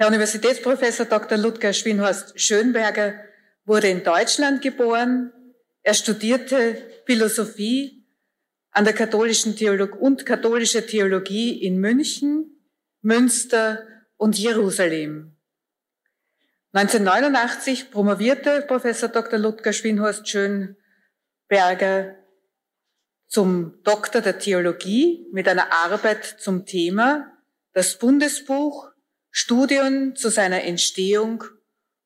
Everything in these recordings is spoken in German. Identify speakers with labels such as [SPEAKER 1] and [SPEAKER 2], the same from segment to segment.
[SPEAKER 1] Herr Universitätsprofessor Dr. Ludger Schwinhorst Schönberger wurde in Deutschland geboren. Er studierte Philosophie an der katholischen Theologie und katholische Theologie in München, Münster und Jerusalem. 1989 promovierte Professor Dr. Ludger Schwinhorst Schönberger zum Doktor der Theologie mit einer Arbeit zum Thema das Bundesbuch Studien zu seiner Entstehung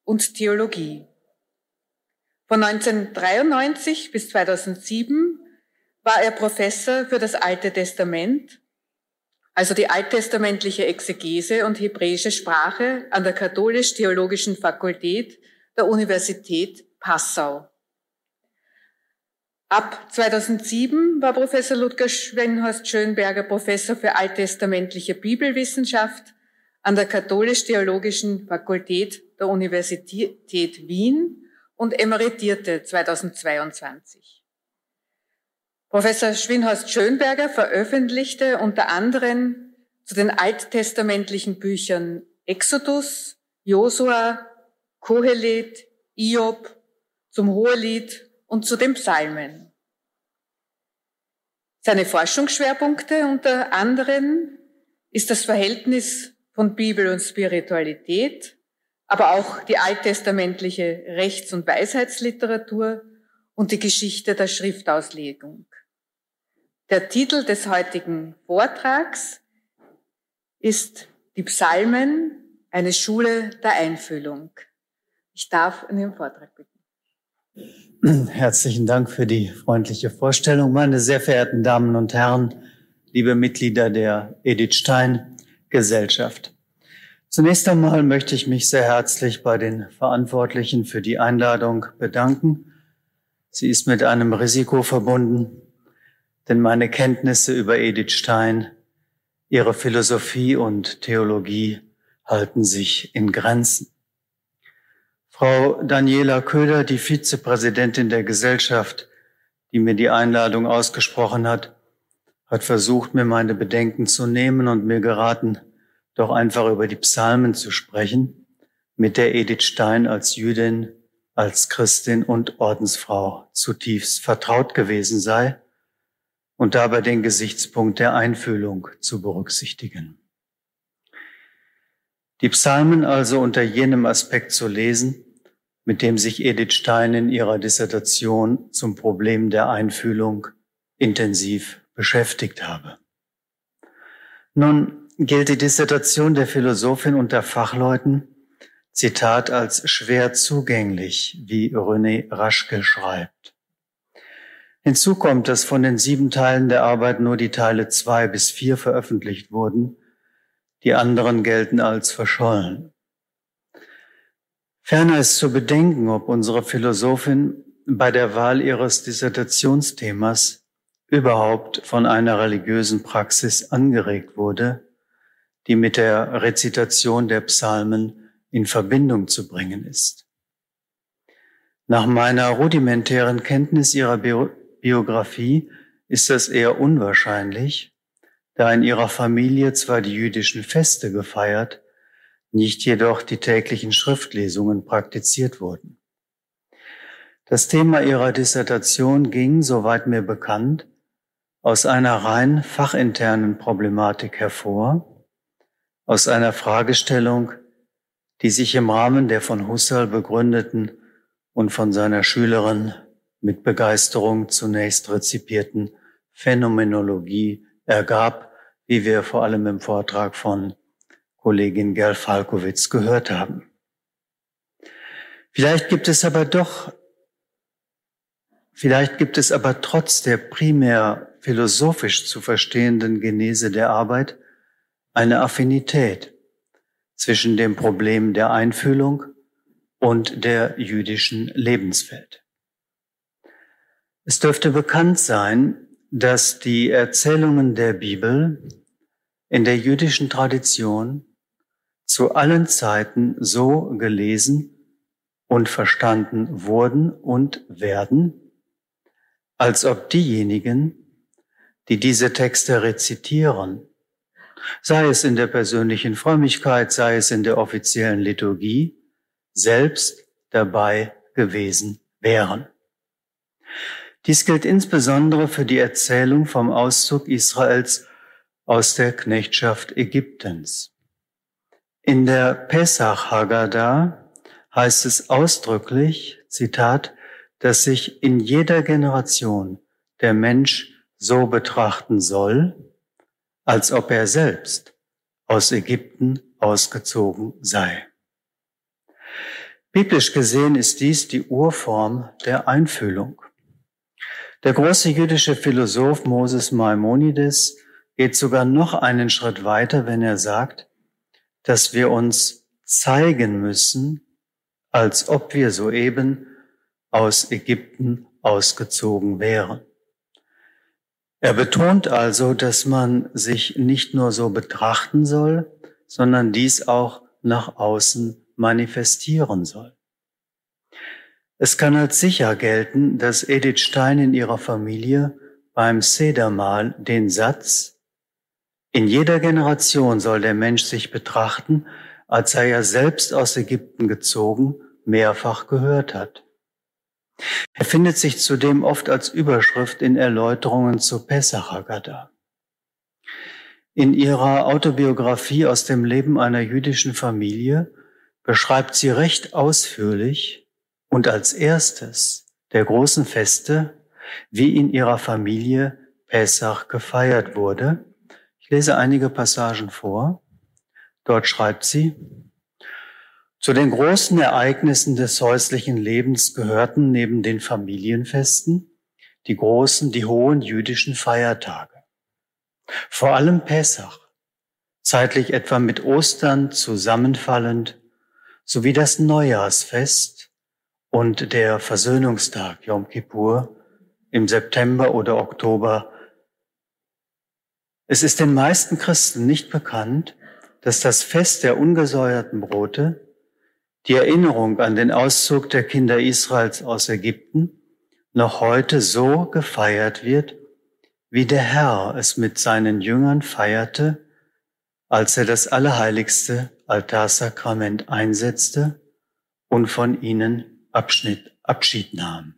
[SPEAKER 1] und Theologie. Von 1993 bis 2007 war er Professor für das Alte Testament also die alttestamentliche Exegese und hebräische Sprache an der Katholisch-Theologischen Fakultät der Universität Passau. Ab 2007 war Professor Ludger Schwenhorst Schönberger Professor für alttestamentliche Bibelwissenschaft an der Katholisch-Theologischen Fakultät der Universität Wien und emeritierte 2022. Professor Schwinhorst Schönberger veröffentlichte unter anderem zu den alttestamentlichen Büchern Exodus, Josua, Kohelet, Iob, zum Hohelied und zu den Psalmen. Seine Forschungsschwerpunkte unter anderem ist das Verhältnis von Bibel und Spiritualität, aber auch die alttestamentliche Rechts- und Weisheitsliteratur und die Geschichte der Schriftauslegung. Der Titel des heutigen Vortrags ist Die Psalmen, eine Schule der Einfühlung. Ich darf in Ihren Vortrag bitten.
[SPEAKER 2] Herzlichen Dank für die freundliche Vorstellung, meine sehr verehrten Damen und Herren, liebe Mitglieder der Edith Stein Gesellschaft. Zunächst einmal möchte ich mich sehr herzlich bei den Verantwortlichen für die Einladung bedanken. Sie ist mit einem Risiko verbunden, denn meine Kenntnisse über Edith Stein, ihre Philosophie und Theologie halten sich in Grenzen. Frau Daniela Köder, die Vizepräsidentin der Gesellschaft, die mir die Einladung ausgesprochen hat, hat versucht, mir meine Bedenken zu nehmen und mir geraten, doch einfach über die Psalmen zu sprechen, mit der Edith Stein als Jüdin, als Christin und Ordensfrau zutiefst vertraut gewesen sei und dabei den Gesichtspunkt der Einfühlung zu berücksichtigen. Die Psalmen also unter jenem Aspekt zu lesen, mit dem sich Edith Stein in ihrer Dissertation zum Problem der Einfühlung intensiv beschäftigt habe. Nun gilt die Dissertation der Philosophin unter Fachleuten, Zitat, als schwer zugänglich, wie René Raschke schreibt. Hinzu kommt, dass von den sieben Teilen der Arbeit nur die Teile zwei bis vier veröffentlicht wurden. Die anderen gelten als verschollen. Ferner ist zu bedenken, ob unsere Philosophin bei der Wahl ihres Dissertationsthemas überhaupt von einer religiösen Praxis angeregt wurde, die mit der Rezitation der Psalmen in Verbindung zu bringen ist. Nach meiner rudimentären Kenntnis ihrer Biografie ist das eher unwahrscheinlich, da in ihrer Familie zwar die jüdischen Feste gefeiert, nicht jedoch die täglichen Schriftlesungen praktiziert wurden. Das Thema ihrer Dissertation ging, soweit mir bekannt, aus einer rein fachinternen Problematik hervor, aus einer Fragestellung, die sich im Rahmen der von Husserl begründeten und von seiner Schülerin mit Begeisterung zunächst rezipierten Phänomenologie ergab, wie wir vor allem im Vortrag von Kollegin Gerl Falkowitz gehört haben. Vielleicht gibt es aber doch, vielleicht gibt es aber trotz der primär philosophisch zu verstehenden Genese der Arbeit eine Affinität zwischen dem Problem der Einfühlung und der jüdischen Lebenswelt. Es dürfte bekannt sein, dass die Erzählungen der Bibel in der jüdischen Tradition zu allen Zeiten so gelesen und verstanden wurden und werden, als ob diejenigen, die diese Texte rezitieren, sei es in der persönlichen Frömmigkeit, sei es in der offiziellen Liturgie, selbst dabei gewesen wären. Dies gilt insbesondere für die Erzählung vom Auszug Israels aus der Knechtschaft Ägyptens. In der Pesach Haggadah heißt es ausdrücklich, Zitat, dass sich in jeder Generation der Mensch so betrachten soll, als ob er selbst aus Ägypten ausgezogen sei. Biblisch gesehen ist dies die Urform der Einfühlung. Der große jüdische Philosoph Moses Maimonides geht sogar noch einen Schritt weiter, wenn er sagt, dass wir uns zeigen müssen, als ob wir soeben aus Ägypten ausgezogen wären. Er betont also, dass man sich nicht nur so betrachten soll, sondern dies auch nach außen manifestieren soll. Es kann als sicher gelten, dass Edith Stein in ihrer Familie beim Sedermahl den Satz, in jeder Generation soll der Mensch sich betrachten, als sei er selbst aus Ägypten gezogen, mehrfach gehört hat. Er findet sich zudem oft als Überschrift in Erläuterungen zu Pesach Haggadah. In ihrer Autobiografie aus dem Leben einer jüdischen Familie beschreibt sie recht ausführlich und als erstes der großen Feste, wie in ihrer Familie Pesach gefeiert wurde. Ich lese einige Passagen vor. Dort schreibt sie, zu den großen Ereignissen des häuslichen Lebens gehörten neben den Familienfesten die großen, die hohen jüdischen Feiertage. Vor allem Pessach, zeitlich etwa mit Ostern zusammenfallend, sowie das Neujahrsfest und der Versöhnungstag Yom Kippur im September oder Oktober. Es ist den meisten Christen nicht bekannt, dass das Fest der ungesäuerten Brote die Erinnerung an den Auszug der Kinder Israels aus Ägypten noch heute so gefeiert wird, wie der Herr es mit seinen Jüngern feierte, als er das allerheiligste Altarsakrament einsetzte und von ihnen Abschnitt, Abschied nahm.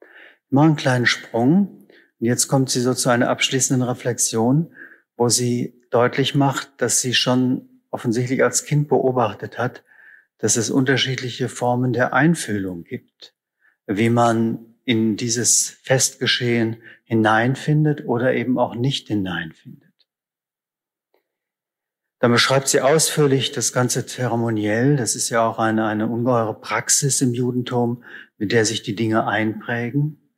[SPEAKER 2] Ich mache einen kleinen Sprung und jetzt kommt sie so zu einer abschließenden Reflexion, wo sie deutlich macht, dass sie schon offensichtlich als Kind beobachtet hat, dass es unterschiedliche Formen der Einfühlung gibt, wie man in dieses Festgeschehen hineinfindet oder eben auch nicht hineinfindet. Dann beschreibt sie ausführlich das ganze Zeremoniell. Das ist ja auch eine, eine ungeheure Praxis im Judentum, mit der sich die Dinge einprägen.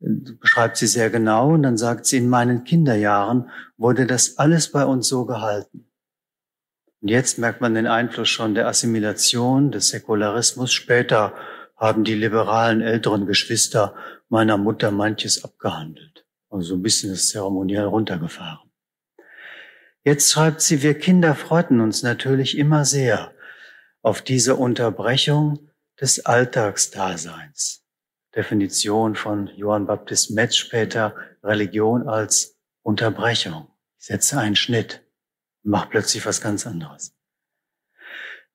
[SPEAKER 2] Beschreibt sie sehr genau und dann sagt sie, in meinen Kinderjahren wurde das alles bei uns so gehalten. Und jetzt merkt man den Einfluss schon der Assimilation, des Säkularismus. Später haben die liberalen älteren Geschwister meiner Mutter manches abgehandelt. Also so ein bisschen das Zeremoniell runtergefahren. Jetzt schreibt sie, wir Kinder freuten uns natürlich immer sehr auf diese Unterbrechung des Alltagsdaseins. Definition von Johann Baptist Metz später, Religion als Unterbrechung. Ich setze einen Schnitt macht plötzlich was ganz anderes.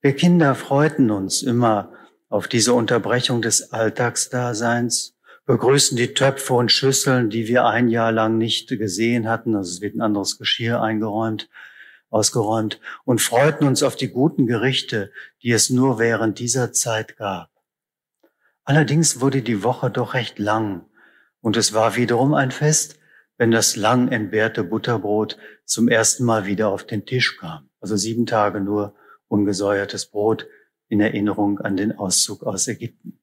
[SPEAKER 2] Wir Kinder freuten uns immer auf diese Unterbrechung des Alltagsdaseins, begrüßen die Töpfe und Schüsseln, die wir ein Jahr lang nicht gesehen hatten, also es wird ein anderes Geschirr eingeräumt, ausgeräumt und freuten uns auf die guten Gerichte, die es nur während dieser Zeit gab. Allerdings wurde die Woche doch recht lang und es war wiederum ein Fest, wenn das lang entbehrte Butterbrot zum ersten Mal wieder auf den Tisch kam. Also sieben Tage nur ungesäuertes Brot in Erinnerung an den Auszug aus Ägypten.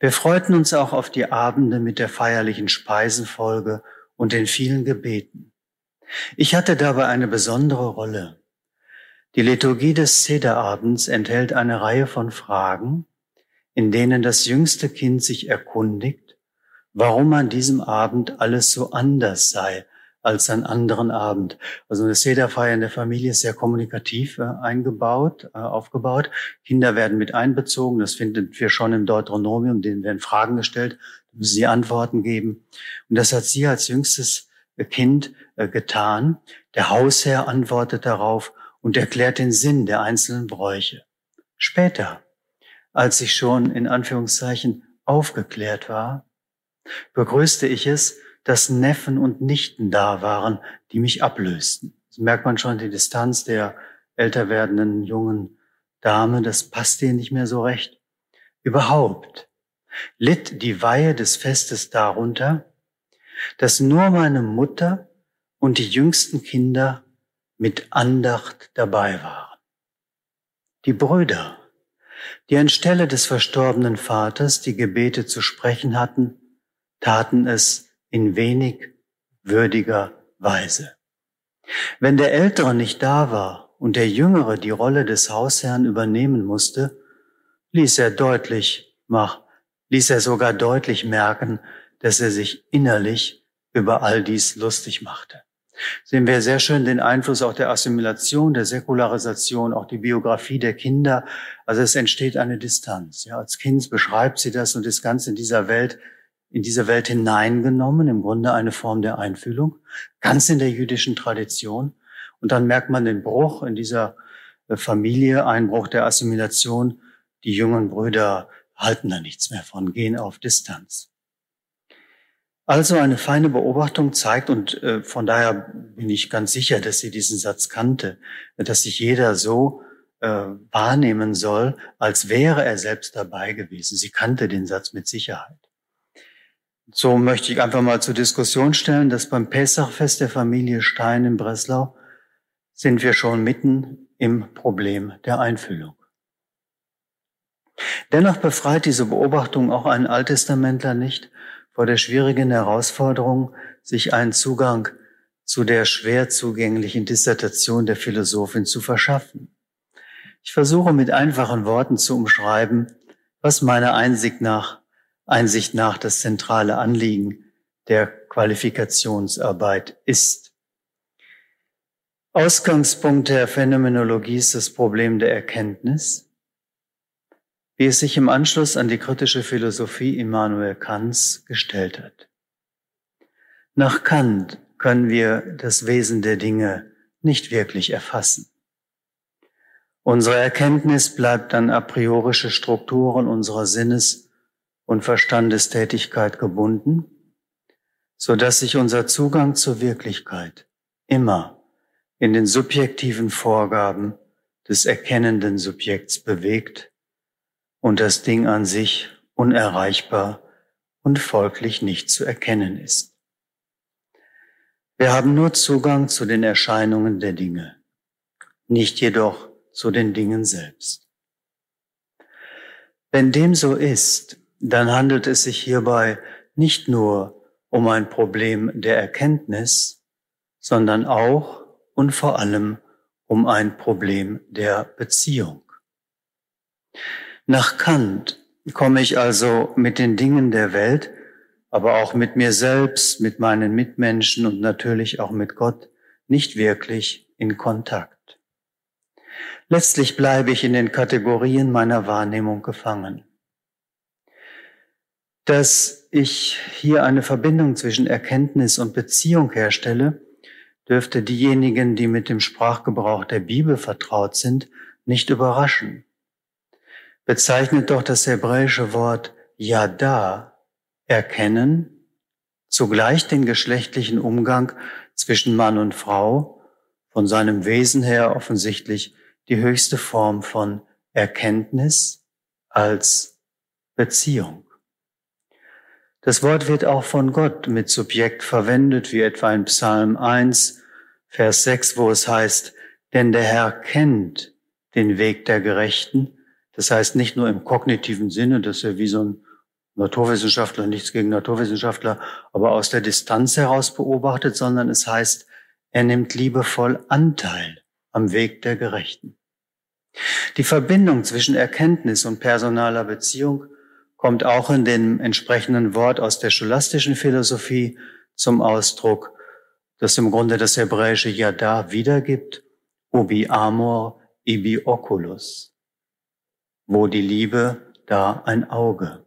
[SPEAKER 2] Wir freuten uns auch auf die Abende mit der feierlichen Speisenfolge und den vielen Gebeten. Ich hatte dabei eine besondere Rolle. Die Liturgie des Sederabends enthält eine Reihe von Fragen, in denen das jüngste Kind sich erkundigt, warum an diesem Abend alles so anders sei als an anderen Abend. Also eine Sederfeier in der Familie ist sehr kommunikativ äh, eingebaut, äh, aufgebaut. Kinder werden mit einbezogen. Das finden wir schon im Deuteronomium. Denen werden Fragen gestellt, müssen sie Antworten geben. Und das hat sie als jüngstes Kind äh, getan. Der Hausherr antwortet darauf und erklärt den Sinn der einzelnen Bräuche. Später, als ich schon in Anführungszeichen aufgeklärt war, begrüßte ich es, dass Neffen und Nichten da waren, die mich ablösten. Das merkt man schon die Distanz der älter werdenden jungen Dame, das passt ihr nicht mehr so recht. Überhaupt litt die Weihe des Festes darunter, dass nur meine Mutter und die jüngsten Kinder mit Andacht dabei waren. Die Brüder, die anstelle des verstorbenen Vaters die Gebete zu sprechen hatten, taten es in wenig würdiger Weise. Wenn der Ältere nicht da war und der Jüngere die Rolle des Hausherrn übernehmen musste, ließ er deutlich, mach, ließ er sogar deutlich merken, dass er sich innerlich über all dies lustig machte. Sehen wir sehr schön den Einfluss auch der Assimilation, der Säkularisation, auch die Biografie der Kinder. Also es entsteht eine Distanz. Ja, als Kind beschreibt sie das und ist ganz in dieser Welt, in diese Welt hineingenommen, im Grunde eine Form der Einfühlung, ganz in der jüdischen Tradition. Und dann merkt man den Bruch in dieser äh, Familie, Einbruch der Assimilation. Die jungen Brüder halten da nichts mehr von, gehen auf Distanz. Also eine feine Beobachtung zeigt, und äh, von daher bin ich ganz sicher, dass sie diesen Satz kannte, dass sich jeder so äh, wahrnehmen soll, als wäre er selbst dabei gewesen. Sie kannte den Satz mit Sicherheit. So möchte ich einfach mal zur Diskussion stellen, dass beim Pessachfest der Familie Stein in Breslau sind wir schon mitten im Problem der Einfühlung. Dennoch befreit diese Beobachtung auch einen Alttestamentler nicht vor der schwierigen Herausforderung, sich einen Zugang zu der schwer zugänglichen Dissertation der Philosophin zu verschaffen. Ich versuche mit einfachen Worten zu umschreiben, was meiner Einsicht nach, Einsicht nach das zentrale Anliegen der Qualifikationsarbeit ist. Ausgangspunkt der Phänomenologie ist das Problem der Erkenntnis wie es sich im Anschluss an die kritische Philosophie Immanuel Kants gestellt hat. Nach Kant können wir das Wesen der Dinge nicht wirklich erfassen. Unsere Erkenntnis bleibt an a priorische Strukturen unserer Sinnes- und Verstandestätigkeit gebunden, so dass sich unser Zugang zur Wirklichkeit immer in den subjektiven Vorgaben des erkennenden Subjekts bewegt und das Ding an sich unerreichbar und folglich nicht zu erkennen ist. Wir haben nur Zugang zu den Erscheinungen der Dinge, nicht jedoch zu den Dingen selbst. Wenn dem so ist, dann handelt es sich hierbei nicht nur um ein Problem der Erkenntnis, sondern auch und vor allem um ein Problem der Beziehung. Nach Kant komme ich also mit den Dingen der Welt, aber auch mit mir selbst, mit meinen Mitmenschen und natürlich auch mit Gott nicht wirklich in Kontakt. Letztlich bleibe ich in den Kategorien meiner Wahrnehmung gefangen. Dass ich hier eine Verbindung zwischen Erkenntnis und Beziehung herstelle, dürfte diejenigen, die mit dem Sprachgebrauch der Bibel vertraut sind, nicht überraschen bezeichnet doch das hebräische Wort Yada, erkennen, zugleich den geschlechtlichen Umgang zwischen Mann und Frau, von seinem Wesen her offensichtlich die höchste Form von Erkenntnis als Beziehung. Das Wort wird auch von Gott mit Subjekt verwendet, wie etwa in Psalm 1, Vers 6, wo es heißt, denn der Herr kennt den Weg der Gerechten das heißt nicht nur im kognitiven Sinne, dass er wie so ein Naturwissenschaftler, nichts gegen Naturwissenschaftler, aber aus der Distanz heraus beobachtet, sondern es heißt, er nimmt liebevoll Anteil am Weg der Gerechten. Die Verbindung zwischen Erkenntnis und personaler Beziehung kommt auch in dem entsprechenden Wort aus der scholastischen Philosophie zum Ausdruck, das im Grunde das hebräische Yada wiedergibt, ubi amor, ibi oculus wo die Liebe, da ein Auge.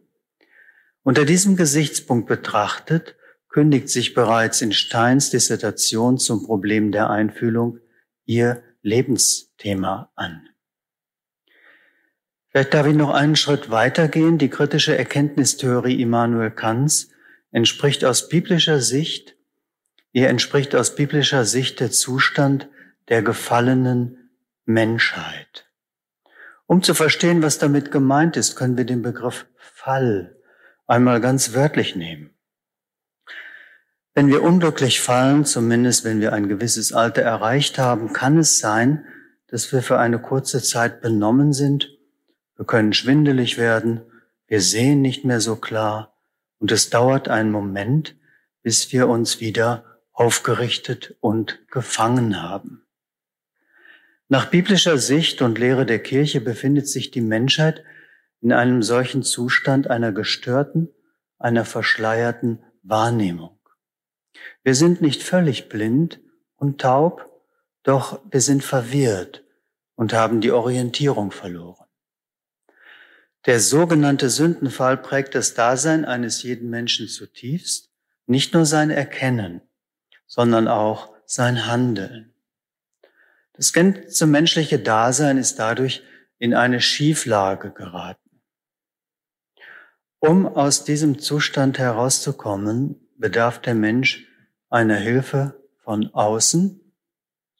[SPEAKER 2] Unter diesem Gesichtspunkt betrachtet kündigt sich bereits in Steins Dissertation zum Problem der Einfühlung ihr Lebensthema an. Vielleicht darf ich noch einen Schritt weitergehen. Die kritische Erkenntnistheorie Immanuel Kants entspricht aus biblischer Sicht, ihr entspricht aus biblischer Sicht der Zustand der gefallenen Menschheit. Um zu verstehen, was damit gemeint ist, können wir den Begriff Fall einmal ganz wörtlich nehmen. Wenn wir unglücklich fallen, zumindest wenn wir ein gewisses Alter erreicht haben, kann es sein, dass wir für eine kurze Zeit benommen sind. Wir können schwindelig werden, wir sehen nicht mehr so klar und es dauert einen Moment, bis wir uns wieder aufgerichtet und gefangen haben. Nach biblischer Sicht und Lehre der Kirche befindet sich die Menschheit in einem solchen Zustand einer gestörten, einer verschleierten Wahrnehmung. Wir sind nicht völlig blind und taub, doch wir sind verwirrt und haben die Orientierung verloren. Der sogenannte Sündenfall prägt das Dasein eines jeden Menschen zutiefst, nicht nur sein Erkennen, sondern auch sein Handeln. Das ganze menschliche Dasein ist dadurch in eine Schieflage geraten. Um aus diesem Zustand herauszukommen, bedarf der Mensch einer Hilfe von außen.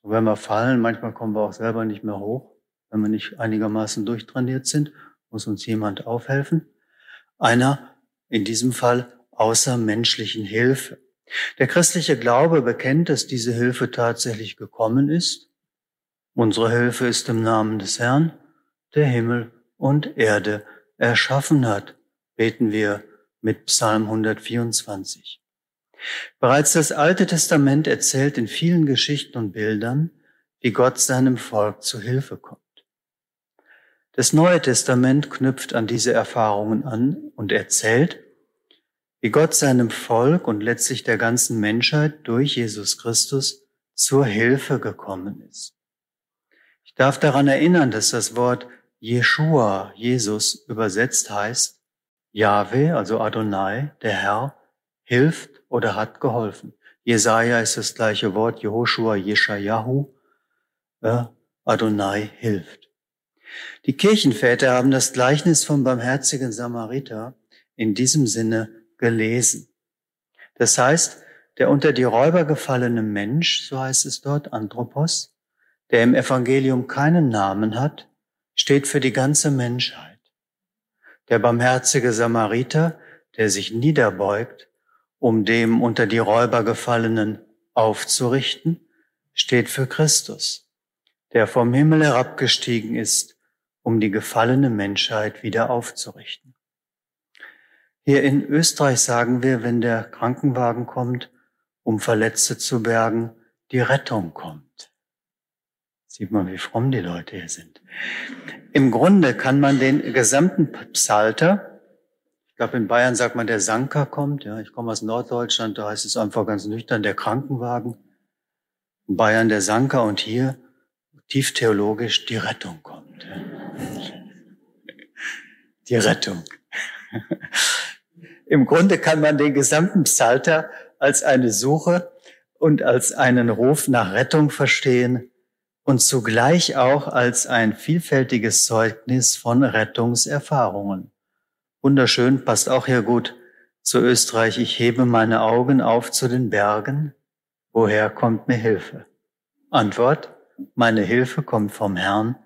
[SPEAKER 2] Wenn wir fallen, manchmal kommen wir auch selber nicht mehr hoch. Wenn wir nicht einigermaßen durchtrainiert sind, muss uns jemand aufhelfen. Einer, in diesem Fall, außermenschlichen Hilfe. Der christliche Glaube bekennt, dass diese Hilfe tatsächlich gekommen ist Unsere Hilfe ist im Namen des Herrn, der Himmel und Erde erschaffen hat, beten wir mit Psalm 124. Bereits das Alte Testament erzählt in vielen Geschichten und Bildern, wie Gott seinem Volk zu Hilfe kommt. Das Neue Testament knüpft an diese Erfahrungen an und erzählt, wie Gott seinem Volk und letztlich der ganzen Menschheit durch Jesus Christus zur Hilfe gekommen ist darf daran erinnern, dass das Wort Jeshua, Jesus, übersetzt heißt, Yahweh, also Adonai, der Herr, hilft oder hat geholfen. Jesaja ist das gleiche Wort, Jehoshua, Jeschayahu, äh, Adonai hilft. Die Kirchenväter haben das Gleichnis vom barmherzigen Samariter in diesem Sinne gelesen. Das heißt, der unter die Räuber gefallene Mensch, so heißt es dort, Anthropos, der im Evangelium keinen Namen hat, steht für die ganze Menschheit. Der barmherzige Samariter, der sich niederbeugt, um dem unter die Räuber gefallenen aufzurichten, steht für Christus, der vom Himmel herabgestiegen ist, um die gefallene Menschheit wieder aufzurichten. Hier in Österreich sagen wir, wenn der Krankenwagen kommt, um Verletzte zu bergen, die Rettung kommt. Sieht man, wie fromm die Leute hier sind. Im Grunde kann man den gesamten Psalter, ich glaube in Bayern sagt man, der Sanker kommt, ja, ich komme aus Norddeutschland, da heißt es einfach ganz nüchtern, der Krankenwagen. In Bayern der Sanker und hier tief theologisch die Rettung kommt. Die Rettung. Im Grunde kann man den gesamten Psalter als eine Suche und als einen Ruf nach Rettung verstehen, und zugleich auch als ein vielfältiges Zeugnis von Rettungserfahrungen. Wunderschön, passt auch hier gut zu Österreich. Ich hebe meine Augen auf zu den Bergen. Woher kommt mir Hilfe? Antwort, meine Hilfe kommt vom Herrn,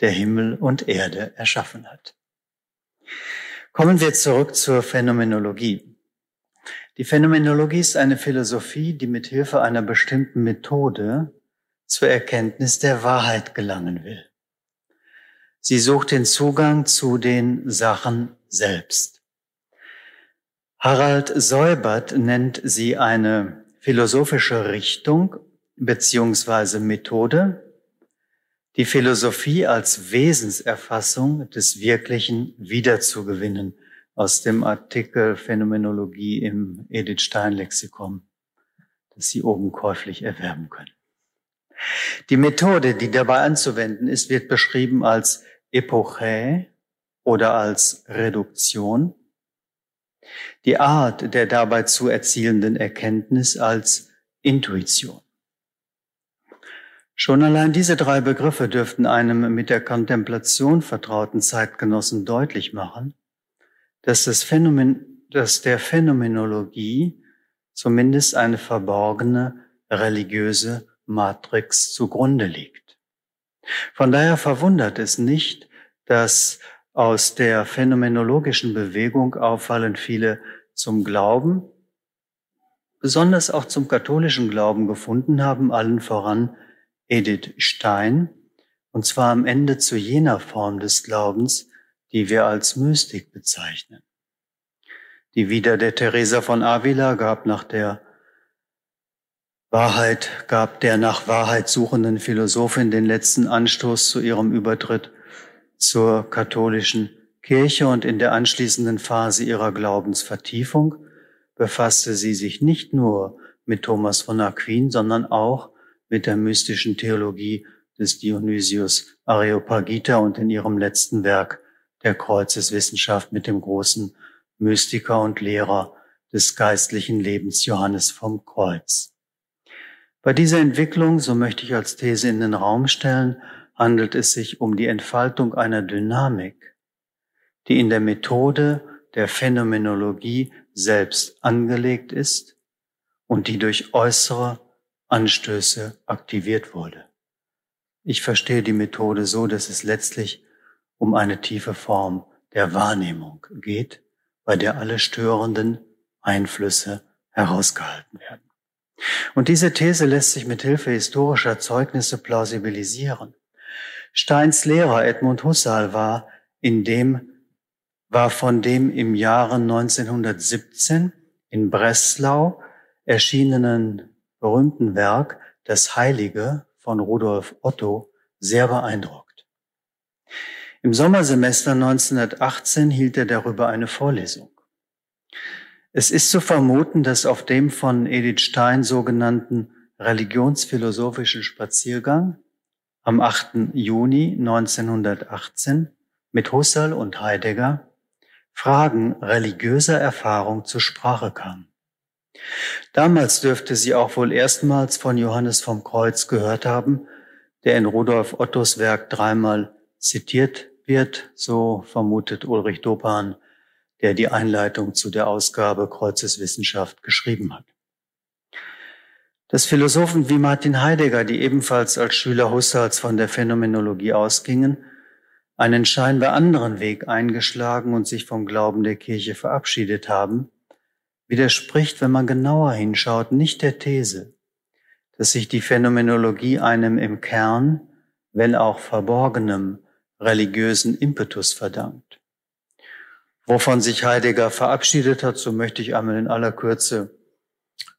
[SPEAKER 2] der Himmel und Erde erschaffen hat. Kommen wir zurück zur Phänomenologie. Die Phänomenologie ist eine Philosophie, die mit Hilfe einer bestimmten Methode zur Erkenntnis der Wahrheit gelangen will. Sie sucht den Zugang zu den Sachen selbst. Harald Seubert nennt sie eine philosophische Richtung beziehungsweise Methode, die Philosophie als Wesenserfassung des Wirklichen wiederzugewinnen aus dem Artikel Phänomenologie im Edith Stein Lexikon, das Sie oben käuflich erwerben können. Die Methode, die dabei anzuwenden ist, wird beschrieben als Epoche oder als Reduktion. die Art der dabei zu erzielenden Erkenntnis als Intuition. Schon allein diese drei Begriffe dürften einem mit der Kontemplation vertrauten Zeitgenossen deutlich machen, dass, das Phänomen, dass der Phänomenologie zumindest eine verborgene religiöse Matrix zugrunde liegt. Von daher verwundert es nicht, dass aus der phänomenologischen Bewegung auffallend viele zum Glauben, besonders auch zum katholischen Glauben gefunden haben, allen voran Edith Stein, und zwar am Ende zu jener Form des Glaubens, die wir als Mystik bezeichnen. Die Wieder der Teresa von Avila gab nach der Wahrheit, gab der nach Wahrheit suchenden Philosophin den letzten Anstoß zu ihrem Übertritt zur katholischen Kirche und in der anschließenden Phase ihrer Glaubensvertiefung befasste sie sich nicht nur mit Thomas von Aquin, sondern auch mit der mystischen Theologie des Dionysius Areopagita und in ihrem letzten Werk der Kreuzeswissenschaft mit dem großen Mystiker und Lehrer des geistlichen Lebens Johannes vom Kreuz. Bei dieser Entwicklung, so möchte ich als These in den Raum stellen, handelt es sich um die Entfaltung einer Dynamik, die in der Methode der Phänomenologie selbst angelegt ist und die durch äußere Anstöße aktiviert wurde. Ich verstehe die Methode so, dass es letztlich um eine tiefe Form der Wahrnehmung geht, bei der alle störenden Einflüsse herausgehalten werden. Und diese These lässt sich mit Hilfe historischer Zeugnisse plausibilisieren. Steins Lehrer Edmund Husserl war in dem, war von dem im Jahre 1917 in Breslau erschienenen berühmten Werk Das Heilige von Rudolf Otto sehr beeindruckt. Im Sommersemester 1918 hielt er darüber eine Vorlesung. Es ist zu vermuten, dass auf dem von Edith Stein sogenannten religionsphilosophischen Spaziergang am 8. Juni 1918 mit Husserl und Heidegger Fragen religiöser Erfahrung zur Sprache kamen. Damals dürfte sie auch wohl erstmals von Johannes vom Kreuz gehört haben, der in Rudolf Ottos Werk dreimal zitiert wird, so vermutet Ulrich Dopan, der die Einleitung zu der Ausgabe Kreuzeswissenschaft geschrieben hat. Dass Philosophen wie Martin Heidegger, die ebenfalls als Schüler Husserls von der Phänomenologie ausgingen, einen scheinbar anderen Weg eingeschlagen und sich vom Glauben der Kirche verabschiedet haben, widerspricht, wenn man genauer hinschaut, nicht der These, dass sich die Phänomenologie einem im Kern, wenn auch verborgenem, religiösen Impetus verdankt. Wovon sich Heidegger verabschiedet hat, so möchte ich einmal in aller Kürze,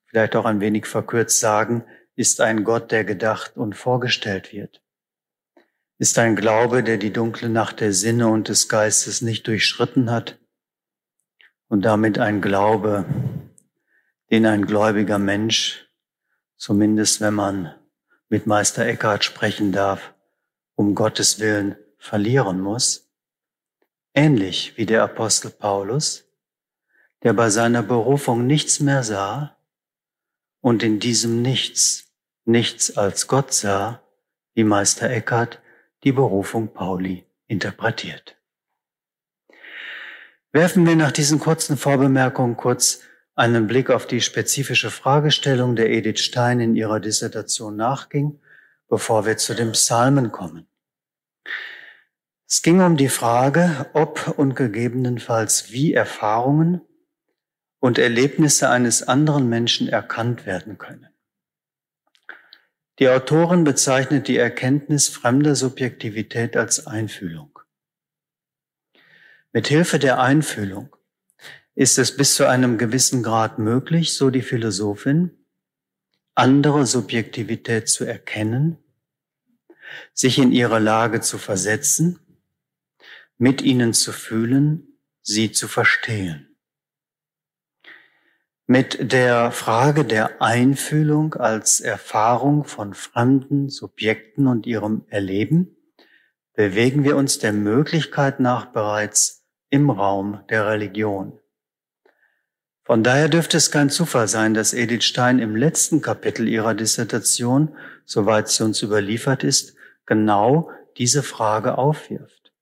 [SPEAKER 2] vielleicht auch ein wenig verkürzt sagen, ist ein Gott, der gedacht und vorgestellt wird. Ist ein Glaube, der die dunkle Nacht der Sinne und des Geistes nicht durchschritten hat, und damit ein Glaube, den ein gläubiger Mensch, zumindest wenn man mit Meister Eckhart sprechen darf, um Gottes Willen verlieren muss, ähnlich wie der Apostel Paulus, der bei seiner Berufung nichts mehr sah und in diesem Nichts nichts als Gott sah, wie Meister Eckhart die Berufung Pauli interpretiert. Werfen wir nach diesen kurzen Vorbemerkungen kurz einen Blick auf die spezifische Fragestellung, der Edith Stein in ihrer Dissertation nachging, bevor wir zu den Psalmen kommen. Es ging um die Frage, ob und gegebenenfalls wie Erfahrungen und Erlebnisse eines anderen Menschen erkannt werden können. Die Autorin bezeichnet die Erkenntnis fremder Subjektivität als Einfühlung. Mit Hilfe der Einfühlung ist es bis zu einem gewissen Grad möglich, so die Philosophin, andere Subjektivität zu erkennen, sich in ihre Lage zu versetzen, mit ihnen zu fühlen, sie zu verstehen. Mit der Frage der Einfühlung als Erfahrung von fremden Subjekten und ihrem Erleben bewegen wir uns der Möglichkeit nach bereits im Raum der Religion. Von daher dürfte es kein Zufall sein, dass Edith Stein im letzten Kapitel ihrer Dissertation, soweit sie uns überliefert ist, genau diese Frage aufwirft.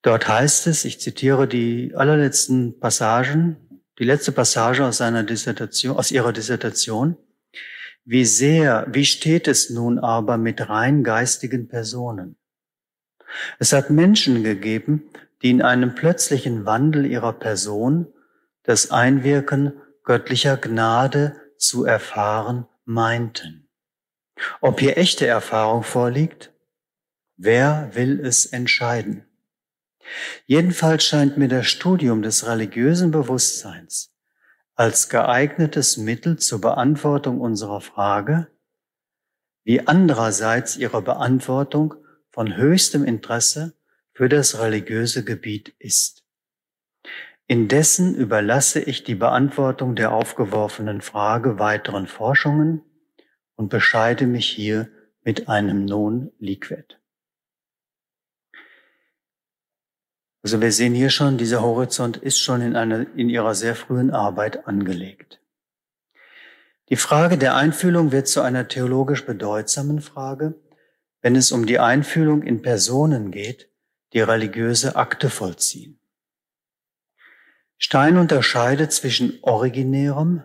[SPEAKER 2] Dort heißt es, ich zitiere die allerletzten Passagen, die letzte Passage aus seiner Dissertation, aus ihrer Dissertation. Wie sehr, wie steht es nun aber mit rein geistigen Personen? Es hat Menschen gegeben, die in einem plötzlichen Wandel ihrer Person das Einwirken göttlicher Gnade zu erfahren meinten. Ob hier echte Erfahrung vorliegt? Wer will es entscheiden? Jedenfalls scheint mir das Studium des religiösen Bewusstseins als geeignetes Mittel zur Beantwortung unserer Frage, wie andererseits ihre Beantwortung von höchstem Interesse für das religiöse Gebiet ist. Indessen überlasse ich die Beantwortung der aufgeworfenen Frage weiteren Forschungen und bescheide mich hier mit einem Non liquid. Also wir sehen hier schon, dieser Horizont ist schon in, einer, in ihrer sehr frühen Arbeit angelegt. Die Frage der Einfühlung wird zu einer theologisch bedeutsamen Frage, wenn es um die Einfühlung in Personen geht, die religiöse Akte vollziehen. Stein unterscheidet zwischen originärem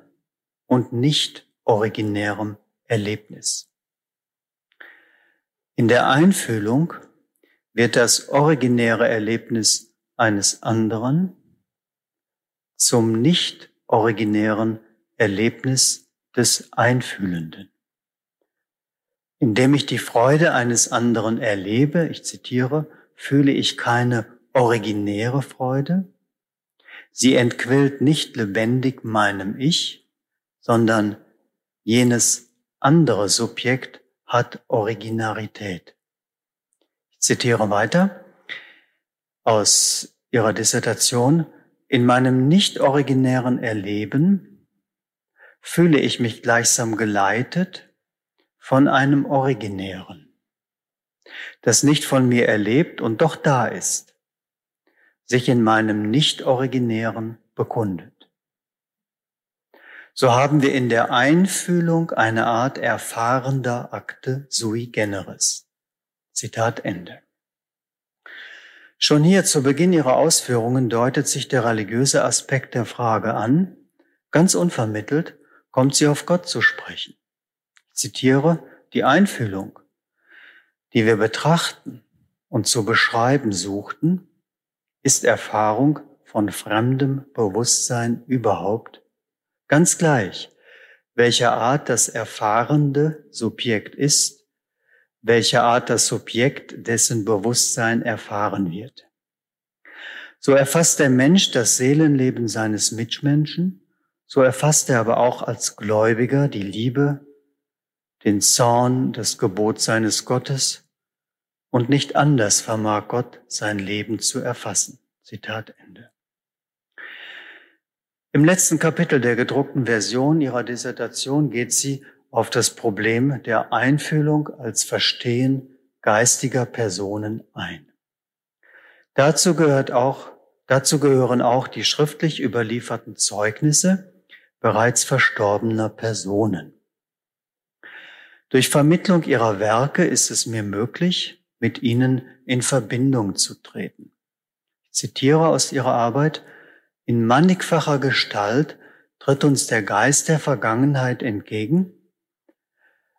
[SPEAKER 2] und nicht originärem Erlebnis. In der Einfühlung wird das originäre Erlebnis eines anderen zum nicht originären Erlebnis des Einfühlenden. Indem ich die Freude eines anderen erlebe, ich zitiere, fühle ich keine originäre Freude, Sie entquillt nicht lebendig meinem Ich, sondern jenes andere Subjekt hat Originarität. Ich zitiere weiter aus ihrer Dissertation. In meinem nicht originären Erleben fühle ich mich gleichsam geleitet von einem originären, das nicht von mir erlebt und doch da ist sich in meinem nicht-originären bekundet. So haben wir in der Einfühlung eine Art erfahrender Akte sui generis. Zitat Ende. Schon hier zu Beginn ihrer Ausführungen deutet sich der religiöse Aspekt der Frage an. Ganz unvermittelt kommt sie auf Gott zu sprechen. Ich zitiere die Einfühlung, die wir betrachten und zu beschreiben suchten, ist Erfahrung von fremdem Bewusstsein überhaupt? Ganz gleich, welcher Art das erfahrende Subjekt ist, welcher Art das Subjekt dessen Bewusstsein erfahren wird. So erfasst der Mensch das Seelenleben seines Mitmenschen, so erfasst er aber auch als Gläubiger die Liebe, den Zorn, das Gebot seines Gottes und nicht anders vermag Gott sein Leben zu erfassen. Zitat Ende. Im letzten Kapitel der gedruckten Version ihrer Dissertation geht sie auf das Problem der Einfühlung als Verstehen geistiger Personen ein. Dazu gehört auch, dazu gehören auch die schriftlich überlieferten Zeugnisse bereits verstorbener Personen. Durch Vermittlung ihrer Werke ist es mir möglich, mit ihnen in Verbindung zu treten. Ich zitiere aus ihrer Arbeit, in mannigfacher Gestalt tritt uns der Geist der Vergangenheit entgegen,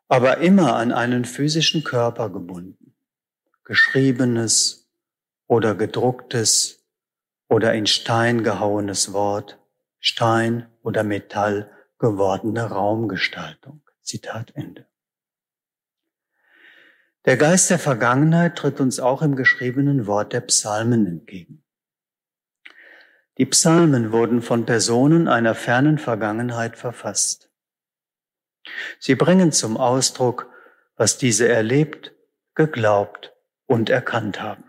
[SPEAKER 2] aber immer an einen physischen Körper gebunden, geschriebenes oder gedrucktes oder in Stein gehauenes Wort, Stein oder Metall gewordene Raumgestaltung. Zitat Ende. Der Geist der Vergangenheit tritt uns auch im geschriebenen Wort der Psalmen entgegen. Die Psalmen wurden von Personen einer fernen Vergangenheit verfasst. Sie bringen zum Ausdruck, was diese erlebt, geglaubt und erkannt haben.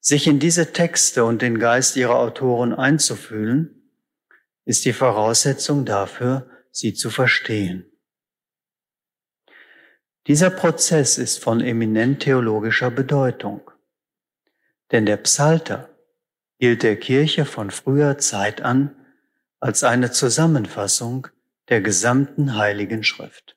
[SPEAKER 2] Sich in diese Texte und den Geist ihrer Autoren einzufühlen, ist die Voraussetzung dafür, sie zu verstehen. Dieser Prozess ist von eminent theologischer Bedeutung. Denn der Psalter gilt der Kirche von früher Zeit an als eine Zusammenfassung der gesamten Heiligen Schrift.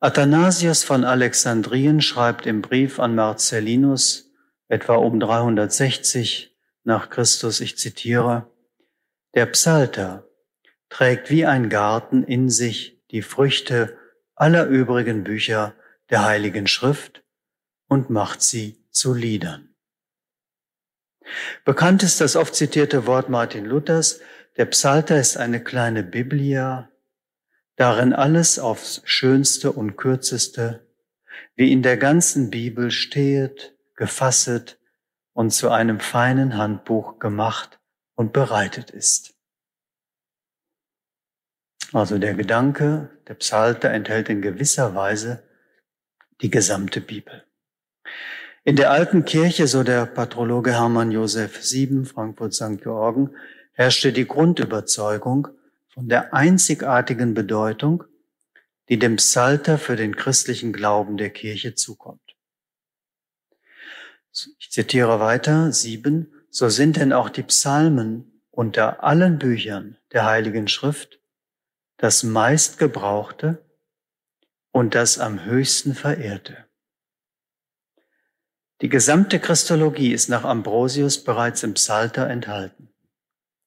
[SPEAKER 2] Athanasius von Alexandrien schreibt im Brief an Marcellinus etwa um 360 nach Christus, ich zitiere, der Psalter trägt wie ein Garten in sich die Früchte aller übrigen Bücher der Heiligen Schrift und macht sie zu Liedern. Bekannt ist das oft zitierte Wort Martin Luthers, der Psalter ist eine kleine Biblia, darin alles aufs Schönste und Kürzeste, wie in der ganzen Bibel stehet, gefasset und zu einem feinen Handbuch gemacht und bereitet ist. Also der Gedanke, der Psalter enthält in gewisser Weise die gesamte Bibel. In der alten Kirche, so der Patrologe Hermann Josef Sieben, Frankfurt St. Georgen, herrschte die Grundüberzeugung, von der einzigartigen Bedeutung, die dem Psalter für den christlichen Glauben der Kirche zukommt. Ich zitiere weiter, sieben, so sind denn auch die Psalmen unter allen Büchern der Heiligen Schrift das meistgebrauchte und das am höchsten verehrte. Die gesamte Christologie ist nach Ambrosius bereits im Psalter enthalten.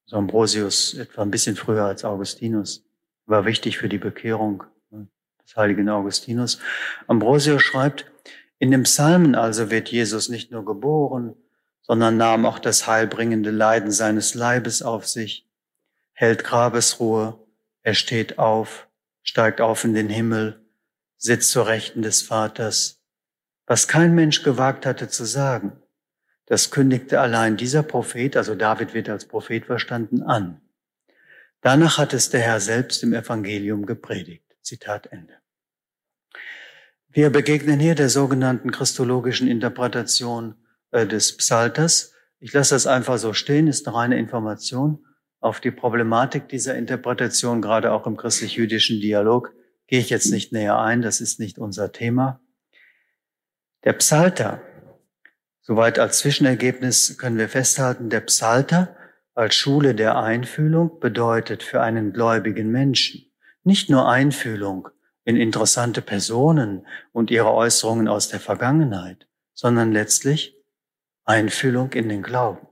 [SPEAKER 2] So Ambrosius etwa ein bisschen früher als Augustinus, war wichtig für die Bekehrung des heiligen Augustinus. Ambrosius schreibt, in dem Psalmen also wird Jesus nicht nur geboren, sondern nahm auch das heilbringende Leiden seines Leibes auf sich, hält Grabesruhe, er steht auf, steigt auf in den Himmel, sitzt zur Rechten des Vaters, was kein Mensch gewagt hatte zu sagen. Das kündigte allein dieser Prophet, also David wird als Prophet verstanden, an. Danach hat es der Herr selbst im Evangelium gepredigt. Zitat Ende. Wir begegnen hier der sogenannten christologischen Interpretation äh, des Psalters. Ich lasse das einfach so stehen, ist eine reine Information. Auf die Problematik dieser Interpretation, gerade auch im christlich-jüdischen Dialog, gehe ich jetzt nicht näher ein, das ist nicht unser Thema. Der Psalter Soweit als Zwischenergebnis können wir festhalten, der Psalter als Schule der Einfühlung bedeutet für einen gläubigen Menschen nicht nur Einfühlung in interessante Personen und ihre Äußerungen aus der Vergangenheit, sondern letztlich Einfühlung in den Glauben.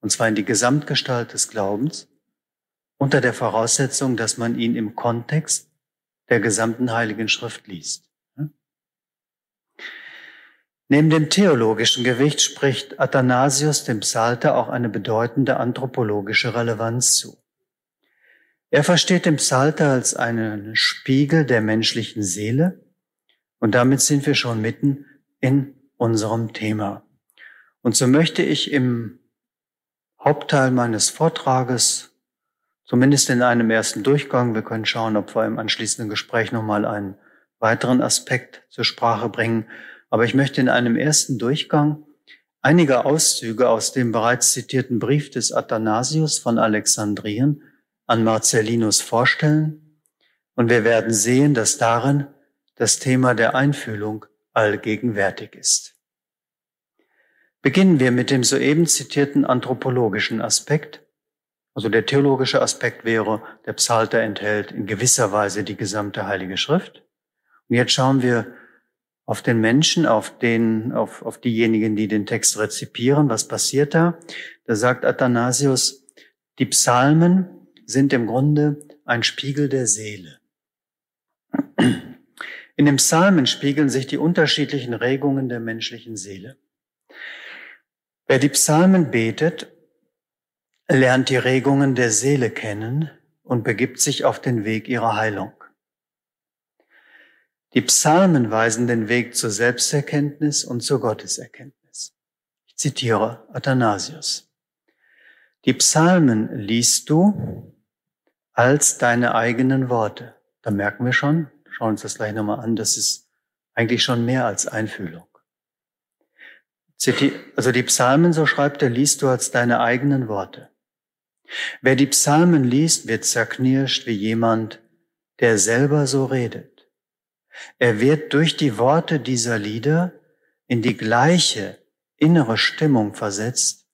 [SPEAKER 2] Und zwar in die Gesamtgestalt des Glaubens unter der Voraussetzung, dass man ihn im Kontext der gesamten Heiligen Schrift liest. Neben dem theologischen Gewicht spricht Athanasius dem Psalter auch eine bedeutende anthropologische Relevanz zu. Er versteht den Psalter als einen Spiegel der menschlichen Seele und damit sind wir schon mitten in unserem Thema. Und so möchte ich im Hauptteil meines Vortrages, zumindest in einem ersten Durchgang, wir können schauen, ob wir im anschließenden Gespräch nochmal einen weiteren Aspekt zur Sprache bringen, aber ich möchte in einem ersten Durchgang einige Auszüge aus dem bereits zitierten Brief des Athanasius von Alexandrien an Marcellinus vorstellen. Und wir werden sehen, dass darin das Thema der Einfühlung allgegenwärtig ist. Beginnen wir mit dem soeben zitierten anthropologischen Aspekt. Also der theologische Aspekt wäre, der Psalter enthält in gewisser Weise die gesamte Heilige Schrift. Und jetzt schauen wir auf den Menschen, auf den, auf, auf diejenigen, die den Text rezipieren. Was passiert da? Da sagt Athanasius, die Psalmen sind im Grunde ein Spiegel der Seele. In den Psalmen spiegeln sich die unterschiedlichen Regungen der menschlichen Seele. Wer die Psalmen betet, lernt die Regungen der Seele kennen und begibt sich auf den Weg ihrer Heilung. Die Psalmen weisen den Weg zur Selbsterkenntnis und zur Gotteserkenntnis. Ich zitiere Athanasius. Die Psalmen liest du als deine eigenen Worte. Da merken wir schon, schauen uns das gleich nochmal an, das ist eigentlich schon mehr als Einfühlung. Also die Psalmen, so schreibt er, liest du als deine eigenen Worte. Wer die Psalmen liest, wird zerknirscht wie jemand, der selber so redet. Er wird durch die Worte dieser Lieder in die gleiche innere Stimmung versetzt,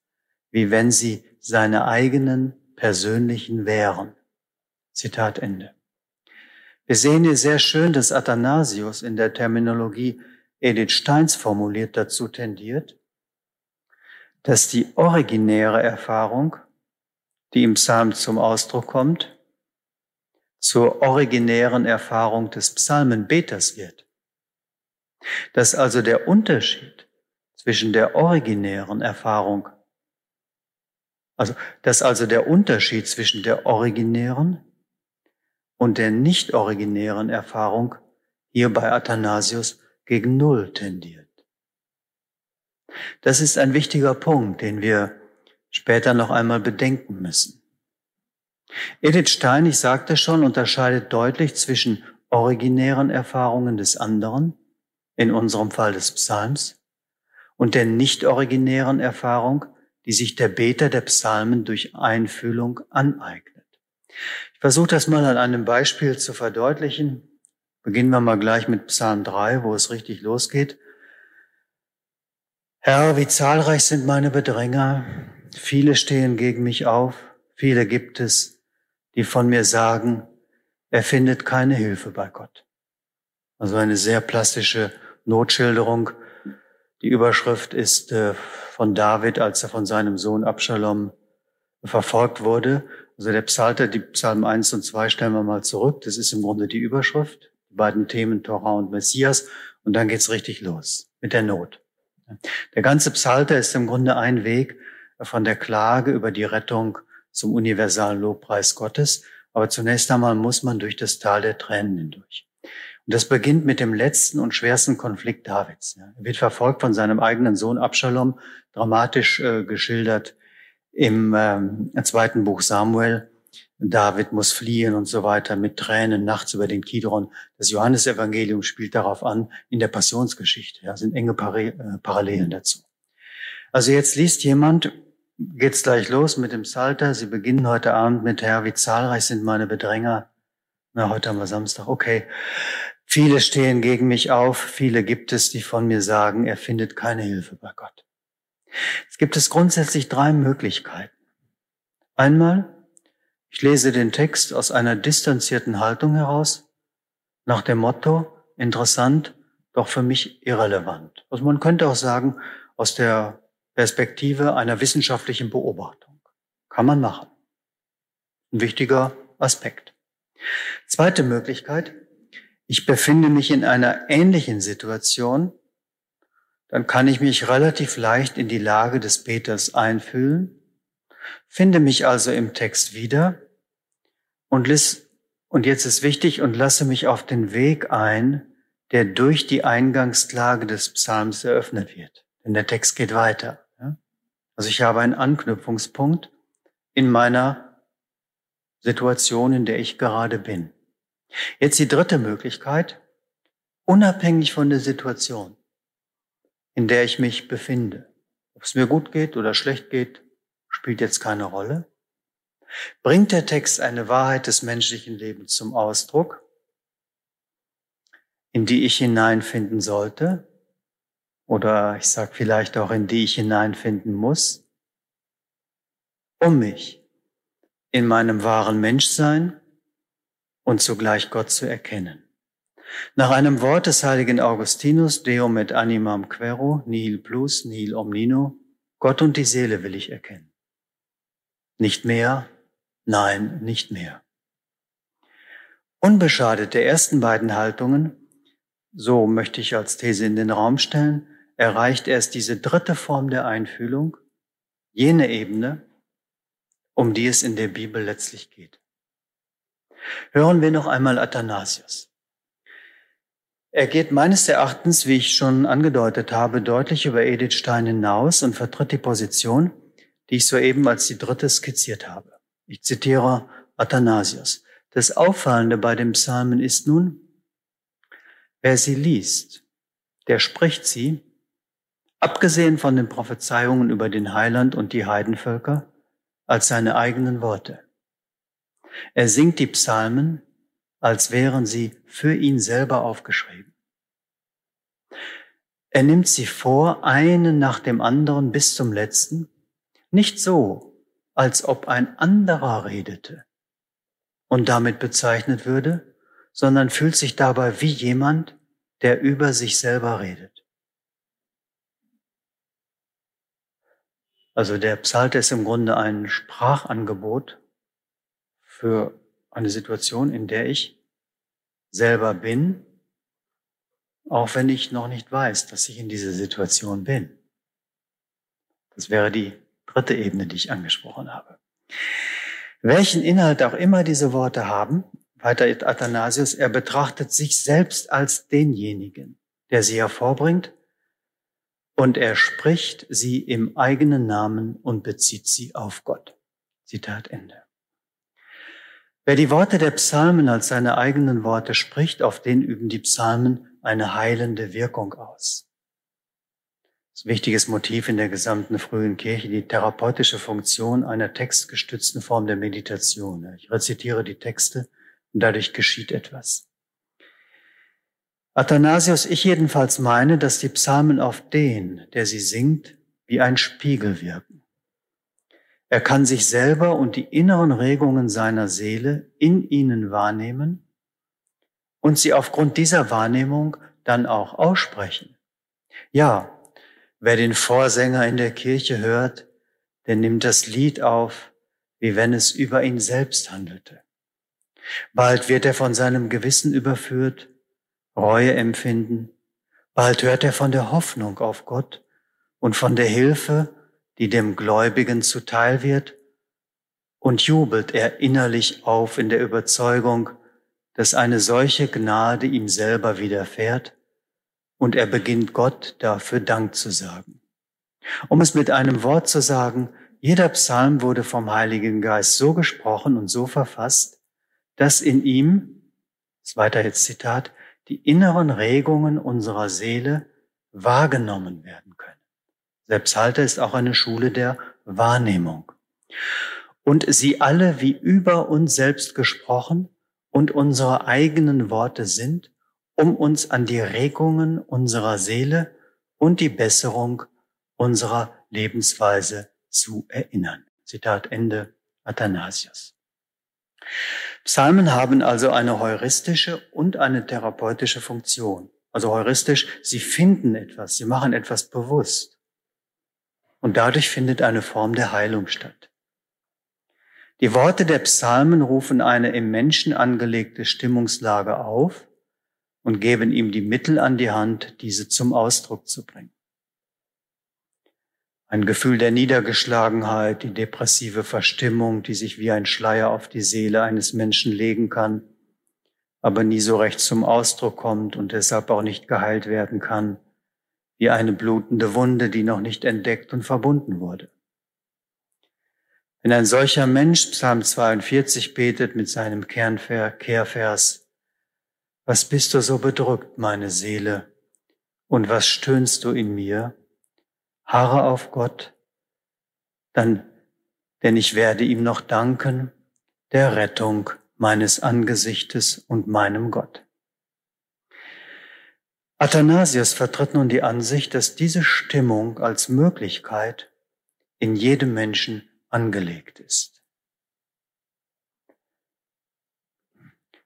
[SPEAKER 2] wie wenn sie seine eigenen persönlichen wären. Zitat Ende. Wir sehen hier sehr schön, dass Athanasius in der Terminologie Edith Steins formuliert dazu tendiert, dass die originäre Erfahrung, die im Psalm zum Ausdruck kommt, zur originären Erfahrung des Psalmenbeters wird. Dass also der Unterschied zwischen der originären Erfahrung, also dass also der Unterschied zwischen der originären und der nicht originären Erfahrung hier bei Athanasius gegen Null tendiert. Das ist ein wichtiger Punkt, den wir später noch einmal bedenken müssen. Edith Stein, ich sagte schon, unterscheidet deutlich zwischen originären Erfahrungen des anderen, in unserem Fall des Psalms, und der nicht originären Erfahrung, die sich der Beter der Psalmen durch Einfühlung aneignet. Ich versuche das mal an einem Beispiel zu verdeutlichen. Beginnen wir mal gleich mit Psalm 3, wo es richtig losgeht. Herr, wie zahlreich sind meine Bedränger. Viele stehen gegen mich auf. Viele gibt es, die von mir sagen, er findet keine Hilfe bei Gott. Also eine sehr plastische Notschilderung. Die Überschrift ist äh, von David, als er von seinem Sohn Absalom verfolgt wurde. Also der Psalter, die Psalmen 1 und 2 stellen wir mal zurück. Das ist im Grunde die Überschrift. Beiden Themen Torah und Messias. Und dann geht's richtig los mit der Not. Der ganze Psalter ist im Grunde ein Weg von der Klage über die Rettung zum universalen Lobpreis Gottes. Aber zunächst einmal muss man durch das Tal der Tränen hindurch. Und das beginnt mit dem letzten und schwersten Konflikt Davids. Er wird verfolgt von seinem eigenen Sohn Absalom, dramatisch äh, geschildert im äh, zweiten Buch Samuel. David muss fliehen und so weiter mit Tränen nachts über den Kidron. Das Johannesevangelium spielt darauf an in der Passionsgeschichte. Ja, sind enge äh, Parallelen dazu. Also jetzt liest jemand, geht's gleich los mit dem Psalter. Sie beginnen heute Abend mit Herr, wie zahlreich sind meine Bedränger. Na, heute haben wir Samstag. Okay. Viele stehen gegen mich auf. Viele gibt es, die von mir sagen, er findet keine Hilfe bei Gott. Es gibt es grundsätzlich drei Möglichkeiten. Einmal, ich lese den Text aus einer distanzierten Haltung heraus, nach dem Motto, interessant, doch für mich irrelevant. Also man könnte auch sagen, aus der Perspektive einer wissenschaftlichen Beobachtung. Kann man machen. Ein wichtiger Aspekt. Zweite Möglichkeit, ich befinde mich in einer ähnlichen Situation, dann kann ich mich relativ leicht in die Lage des Peters einfühlen, finde mich also im Text wieder und, liss, und jetzt ist wichtig und lasse mich auf den Weg ein, der durch die Eingangsklage des Psalms eröffnet wird. Denn der Text geht weiter. Also ich habe einen Anknüpfungspunkt in meiner Situation, in der ich gerade bin. Jetzt die dritte Möglichkeit, unabhängig von der Situation in der ich mich befinde. Ob es mir gut geht oder schlecht geht, spielt jetzt keine Rolle. Bringt der Text eine Wahrheit des menschlichen Lebens zum Ausdruck, in die ich hineinfinden sollte? Oder ich sage vielleicht auch, in die ich hineinfinden muss, um mich in meinem wahren Menschsein und zugleich Gott zu erkennen. Nach einem Wort des heiligen Augustinus, Deum et animam quero, nihil plus, nihil omnino, Gott und die Seele will ich erkennen. Nicht mehr, nein, nicht mehr. Unbeschadet der ersten beiden Haltungen, so möchte ich als These in den Raum stellen, erreicht erst diese dritte Form der Einfühlung, jene Ebene, um die es in der Bibel letztlich geht. Hören wir noch einmal Athanasius. Er geht meines Erachtens, wie ich schon angedeutet habe, deutlich über Edith Stein hinaus und vertritt die Position, die ich soeben als die dritte skizziert habe. Ich zitiere Athanasius. Das Auffallende bei dem Psalmen ist nun, wer sie liest, der spricht sie, abgesehen von den Prophezeiungen über den Heiland und die Heidenvölker, als seine eigenen Worte. Er singt die Psalmen, als wären sie für ihn selber aufgeschrieben. Er nimmt sie vor, einen nach dem anderen bis zum letzten, nicht so, als ob ein anderer redete und damit bezeichnet würde, sondern fühlt sich dabei wie jemand, der über sich selber redet. Also der Psalter ist im Grunde ein Sprachangebot für eine Situation, in der ich selber bin, auch wenn ich noch nicht weiß, dass ich in dieser Situation bin. Das wäre die dritte Ebene, die ich angesprochen habe. Welchen Inhalt auch immer diese Worte haben, weiter Athanasius, er betrachtet sich selbst als denjenigen, der sie hervorbringt, und er spricht sie im eigenen Namen und bezieht sie auf Gott. Zitat Ende. Wer die Worte der Psalmen als seine eigenen Worte spricht, auf den üben die Psalmen eine heilende Wirkung aus. Das wichtiges Motiv in der gesamten frühen Kirche, die therapeutische Funktion einer textgestützten Form der Meditation. Ich rezitiere die Texte und dadurch geschieht etwas. Athanasius, ich jedenfalls meine, dass die Psalmen auf den, der sie singt, wie ein Spiegel wirken. Er kann sich selber und die inneren Regungen seiner Seele in ihnen wahrnehmen und sie aufgrund dieser Wahrnehmung dann auch aussprechen. Ja, wer den Vorsänger in der Kirche hört, der nimmt das Lied auf, wie wenn es über ihn selbst handelte. Bald wird er von seinem Gewissen überführt, Reue empfinden, bald hört er von der Hoffnung auf Gott und von der Hilfe, die dem Gläubigen zuteil wird, und jubelt er innerlich auf in der Überzeugung, dass eine solche Gnade ihm selber widerfährt, und er beginnt Gott dafür Dank zu sagen. Um es mit einem Wort zu sagen, jeder Psalm wurde vom Heiligen Geist so gesprochen und so verfasst, dass in ihm, das weiter jetzt Zitat, die inneren Regungen unserer Seele wahrgenommen werden können. Selbsthalter ist auch eine Schule der Wahrnehmung. Und sie alle wie über uns selbst gesprochen und unsere eigenen Worte sind, um uns an die Regungen unserer Seele und die Besserung unserer Lebensweise zu erinnern. Zitat Ende Athanasius. Psalmen haben also eine heuristische und eine therapeutische Funktion. Also heuristisch, sie finden etwas, sie machen etwas bewusst. Und dadurch findet eine Form der Heilung statt. Die Worte der Psalmen rufen eine im Menschen angelegte Stimmungslage auf und geben ihm die Mittel an die Hand, diese zum Ausdruck zu bringen. Ein Gefühl der Niedergeschlagenheit, die depressive Verstimmung, die sich wie ein Schleier auf die Seele eines Menschen legen kann, aber nie so recht zum Ausdruck kommt und deshalb auch nicht geheilt werden kann wie eine blutende Wunde, die noch nicht entdeckt und verbunden wurde. Wenn ein solcher Mensch Psalm 42 betet mit seinem Kehrvers, was bist du so bedrückt, meine Seele, und was stöhnst du in mir? Harre auf Gott, dann, denn ich werde ihm noch danken, der Rettung meines Angesichtes und meinem Gott. Athanasius vertritt nun die Ansicht, dass diese Stimmung als Möglichkeit in jedem Menschen angelegt ist.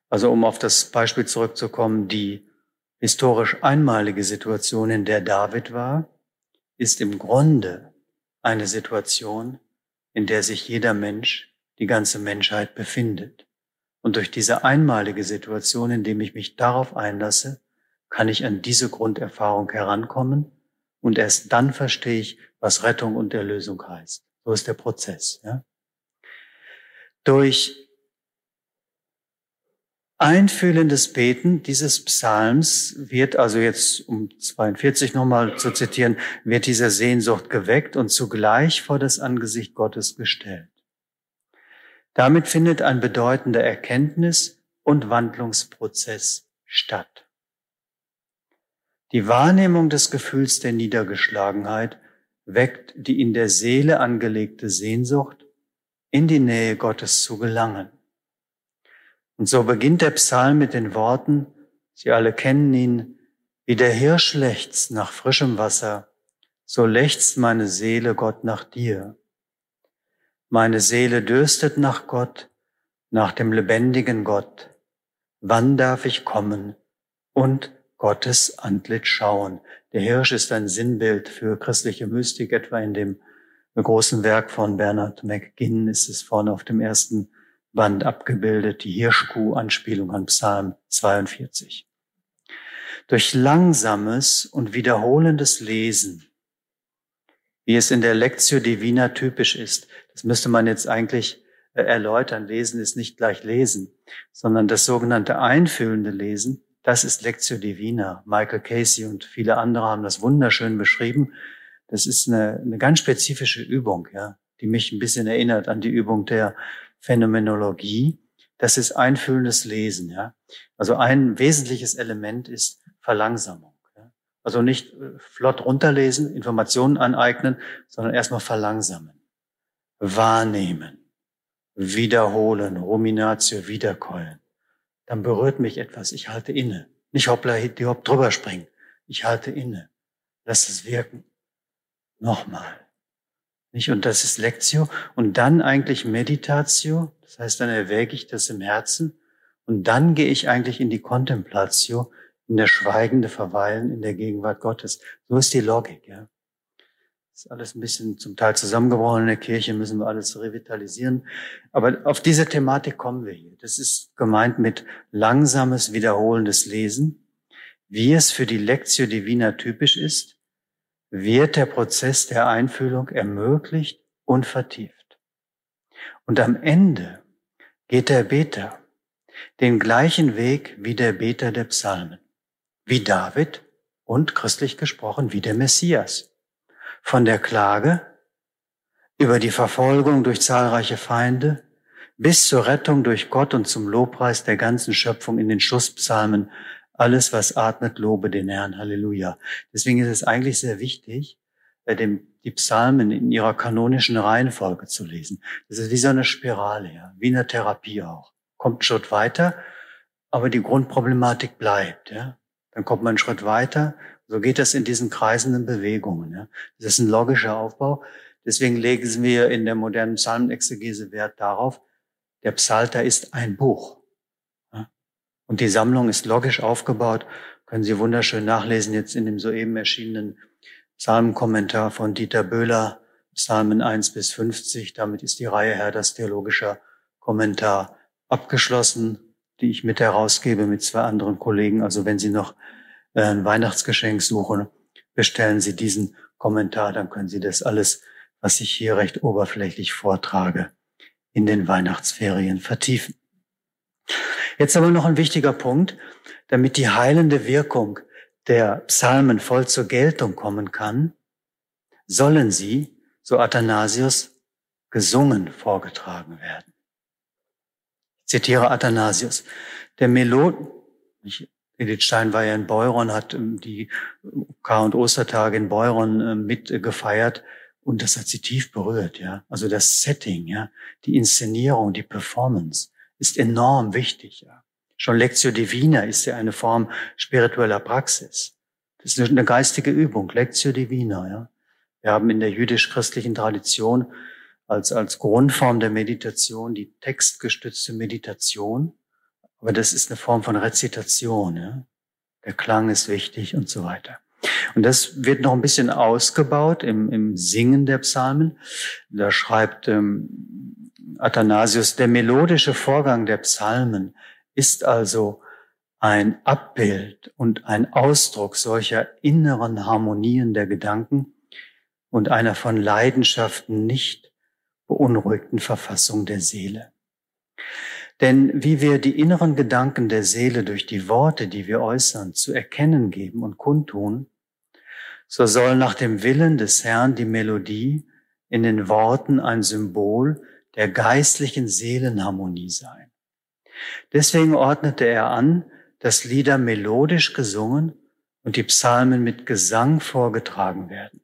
[SPEAKER 2] Also um auf das Beispiel zurückzukommen, die historisch einmalige Situation, in der David war, ist im Grunde eine Situation, in der sich jeder Mensch, die ganze Menschheit befindet. Und durch diese einmalige Situation, indem ich mich darauf einlasse, kann ich an diese Grunderfahrung herankommen und erst dann verstehe ich, was Rettung und Erlösung heißt. So ist der Prozess. Ja? Durch einfühlendes Beten dieses Psalms wird, also jetzt um 42 nochmal zu zitieren, wird diese Sehnsucht geweckt und zugleich vor das Angesicht Gottes gestellt. Damit findet ein bedeutender Erkenntnis- und Wandlungsprozess statt. Die Wahrnehmung des Gefühls der Niedergeschlagenheit weckt die in der Seele angelegte Sehnsucht, in die Nähe Gottes zu gelangen. Und so beginnt der Psalm mit den Worten, Sie alle kennen ihn, wie der Hirsch lechzt nach frischem Wasser, so lechzt meine Seele Gott nach dir. Meine Seele dürstet nach Gott, nach dem lebendigen Gott. Wann darf ich kommen und Gottes Antlitz schauen? Der Hirsch ist ein Sinnbild für christliche Mystik, etwa in dem großen Werk von Bernard McGinn ist es vorne auf dem ersten Band abgebildet, die Hirschkuh-Anspielung an Psalm 42. Durch langsames und wiederholendes Lesen, wie es in der Lectio Divina typisch ist, das müsste man jetzt eigentlich äh, erläutern. Lesen ist nicht gleich Lesen, sondern das sogenannte einfühlende Lesen, das ist Lectio Divina. Michael Casey und viele andere haben das wunderschön beschrieben. Das ist eine, eine ganz spezifische Übung, ja, die mich ein bisschen erinnert an die Übung der Phänomenologie. Das ist einfühlendes Lesen, ja. Also ein wesentliches Element ist Verlangsamung. Ja? Also nicht äh, flott runterlesen, Informationen aneignen, sondern erstmal verlangsamen, wahrnehmen, wiederholen, Ruminatio, wiederkeulen. Dann berührt mich etwas, ich halte inne. Nicht hoppla, die hopp drüber springen. Ich halte inne. Lass es wirken. Nochmal. Nicht? Und das ist Lectio. Und dann eigentlich Meditatio. Das heißt, dann erwäge ich das im Herzen. Und dann gehe ich eigentlich in die Contemplatio, in der schweigende Verweilen in der Gegenwart Gottes. So ist die Logik, ja. Das ist alles ein bisschen zum Teil zusammengebrochen in der Kirche, müssen wir alles revitalisieren. Aber auf diese Thematik kommen wir hier. Das ist gemeint mit langsames, wiederholendes Lesen. Wie es für die Lectio Divina typisch ist, wird der Prozess der Einfühlung ermöglicht und vertieft. Und am Ende geht der Beter den gleichen Weg wie der Beter der Psalmen wie David und christlich gesprochen wie der Messias. Von der Klage über die Verfolgung durch zahlreiche Feinde bis zur Rettung durch Gott und zum Lobpreis der ganzen Schöpfung in den Schusspsalmen. Alles, was atmet, lobe den Herrn. Halleluja. Deswegen ist es eigentlich sehr wichtig, dem, die Psalmen in ihrer kanonischen Reihenfolge zu lesen. Das ist wie so eine Spirale, ja, wie eine Therapie auch. Kommt einen Schritt weiter, aber die Grundproblematik bleibt, ja. Dann kommt man einen Schritt weiter. So geht das in diesen kreisenden Bewegungen. Ja. Das ist ein logischer Aufbau. Deswegen legen wir in der modernen Psalmenexegese Wert darauf, der Psalter ist ein Buch. Und die Sammlung ist logisch aufgebaut. Können Sie wunderschön nachlesen jetzt in dem soeben erschienenen Psalmenkommentar von Dieter Böhler, Psalmen 1 bis 50. Damit ist die Reihe Herr, das theologischer Kommentar abgeschlossen die ich mit herausgebe mit zwei anderen Kollegen. Also wenn Sie noch äh, ein Weihnachtsgeschenk suchen, bestellen Sie diesen Kommentar, dann können Sie das alles, was ich hier recht oberflächlich vortrage, in den Weihnachtsferien vertiefen. Jetzt aber noch ein wichtiger Punkt, damit die heilende Wirkung der Psalmen voll zur Geltung kommen kann, sollen sie, so Athanasius, gesungen vorgetragen werden. Zitiere Athanasius. Der Melod, Edith Stein war ja in Beuron, hat ähm, die Kar- und Ostertage in Beuron ähm, mit gefeiert und das hat sie tief berührt, ja. Also das Setting, ja, die Inszenierung, die Performance ist enorm wichtig, ja. Schon Lectio Divina ist ja eine Form spiritueller Praxis. Das ist eine geistige Übung, Lectio Divina, ja. Wir haben in der jüdisch-christlichen Tradition als, als Grundform der Meditation die textgestützte Meditation. Aber das ist eine Form von Rezitation. Ja? Der Klang ist wichtig und so weiter. Und das wird noch ein bisschen ausgebaut im, im Singen der Psalmen. Da schreibt ähm, Athanasius, der melodische Vorgang der Psalmen ist also ein Abbild und ein Ausdruck solcher inneren Harmonien der Gedanken und einer von Leidenschaften nicht beunruhigten Verfassung der Seele. Denn wie wir die inneren Gedanken der Seele durch die Worte, die wir äußern, zu erkennen geben und kundtun, so soll nach dem Willen des Herrn die Melodie in den Worten ein Symbol der geistlichen Seelenharmonie sein. Deswegen ordnete er an, dass Lieder melodisch gesungen und die Psalmen mit Gesang vorgetragen werden.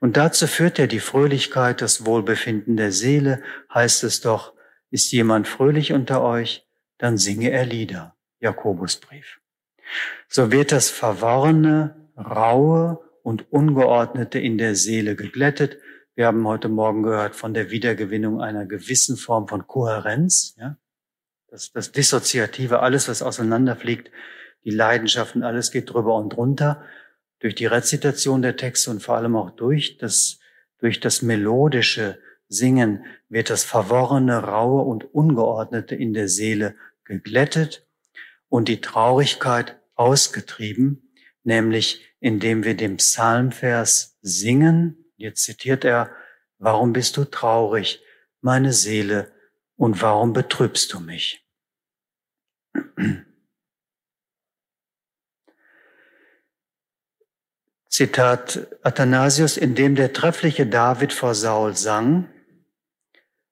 [SPEAKER 2] Und dazu führt er die Fröhlichkeit, das Wohlbefinden der Seele, heißt es doch, ist jemand fröhlich unter euch, dann singe er Lieder. Jakobusbrief. So wird das Verworrene, Raue und Ungeordnete in der Seele geglättet, Wir haben heute Morgen gehört von der Wiedergewinnung einer gewissen Form von Kohärenz, ja. Das, das Dissoziative, alles, was auseinanderfliegt, die Leidenschaften, alles geht drüber und drunter. Durch die Rezitation der Texte und vor allem auch durch das, durch das melodische Singen wird das Verworrene, Raue und Ungeordnete in der Seele geglättet und die Traurigkeit ausgetrieben, nämlich indem wir den Psalmvers singen. Jetzt zitiert er, warum bist du traurig, meine Seele, und warum betrübst du mich? Zitat Athanasius, indem der treffliche David vor Saul sang,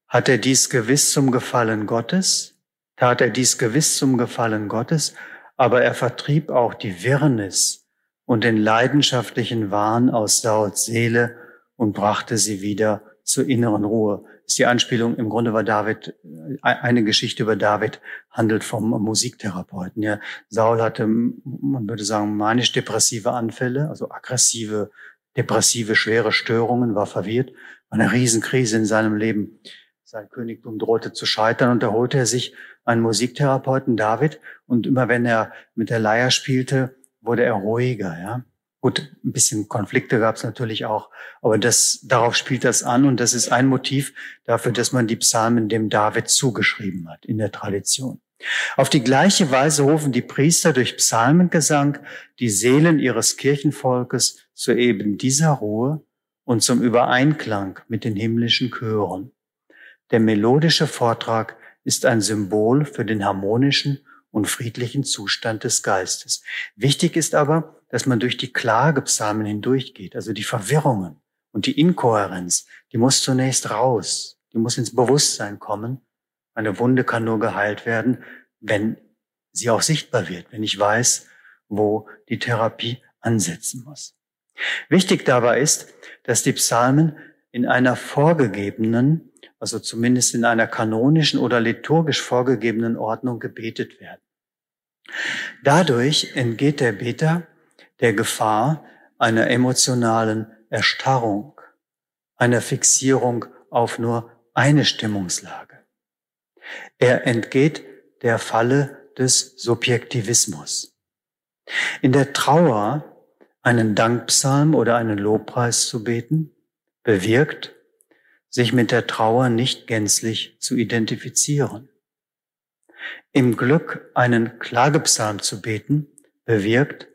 [SPEAKER 2] hat er dies gewiss zum Gefallen Gottes, tat er dies gewiss zum Gefallen Gottes, aber er vertrieb auch die Wirrnis und den leidenschaftlichen Wahn aus Sauls Seele und brachte sie wieder zur inneren Ruhe. Das ist die Anspielung, im Grunde war David, äh, eine Geschichte über David handelt vom Musiktherapeuten. Ja, Saul hatte, man würde sagen, manisch-depressive Anfälle, also aggressive, depressive, schwere Störungen, war verwirrt, war eine Riesenkrise in seinem Leben. Sein Königtum drohte zu scheitern und da holte er sich einen Musiktherapeuten, David, und immer wenn er mit der Leier spielte, wurde er ruhiger, ja. Gut, ein bisschen Konflikte gab es natürlich auch, aber das, darauf spielt das an und das ist ein Motiv dafür, dass man die Psalmen dem David zugeschrieben hat in der Tradition. Auf die gleiche Weise rufen die Priester durch Psalmengesang die Seelen ihres Kirchenvolkes zu eben dieser Ruhe und zum Übereinklang mit den himmlischen Chören. Der melodische Vortrag ist ein Symbol für den harmonischen und friedlichen Zustand des Geistes. Wichtig ist aber, dass man durch die Klagepsalmen hindurchgeht, also die Verwirrungen und die Inkohärenz, die muss zunächst raus, die muss ins Bewusstsein kommen. Eine Wunde kann nur geheilt werden, wenn sie auch sichtbar wird, wenn ich weiß, wo die Therapie ansetzen muss. Wichtig dabei ist, dass die Psalmen in einer vorgegebenen, also zumindest in einer kanonischen oder liturgisch vorgegebenen Ordnung gebetet werden. Dadurch entgeht der Beter der Gefahr einer emotionalen Erstarrung, einer Fixierung auf nur eine Stimmungslage. Er entgeht der Falle des Subjektivismus. In der Trauer einen Dankpsalm oder einen Lobpreis zu beten, bewirkt, sich mit der Trauer nicht gänzlich zu identifizieren. Im Glück einen Klagepsalm zu beten, bewirkt,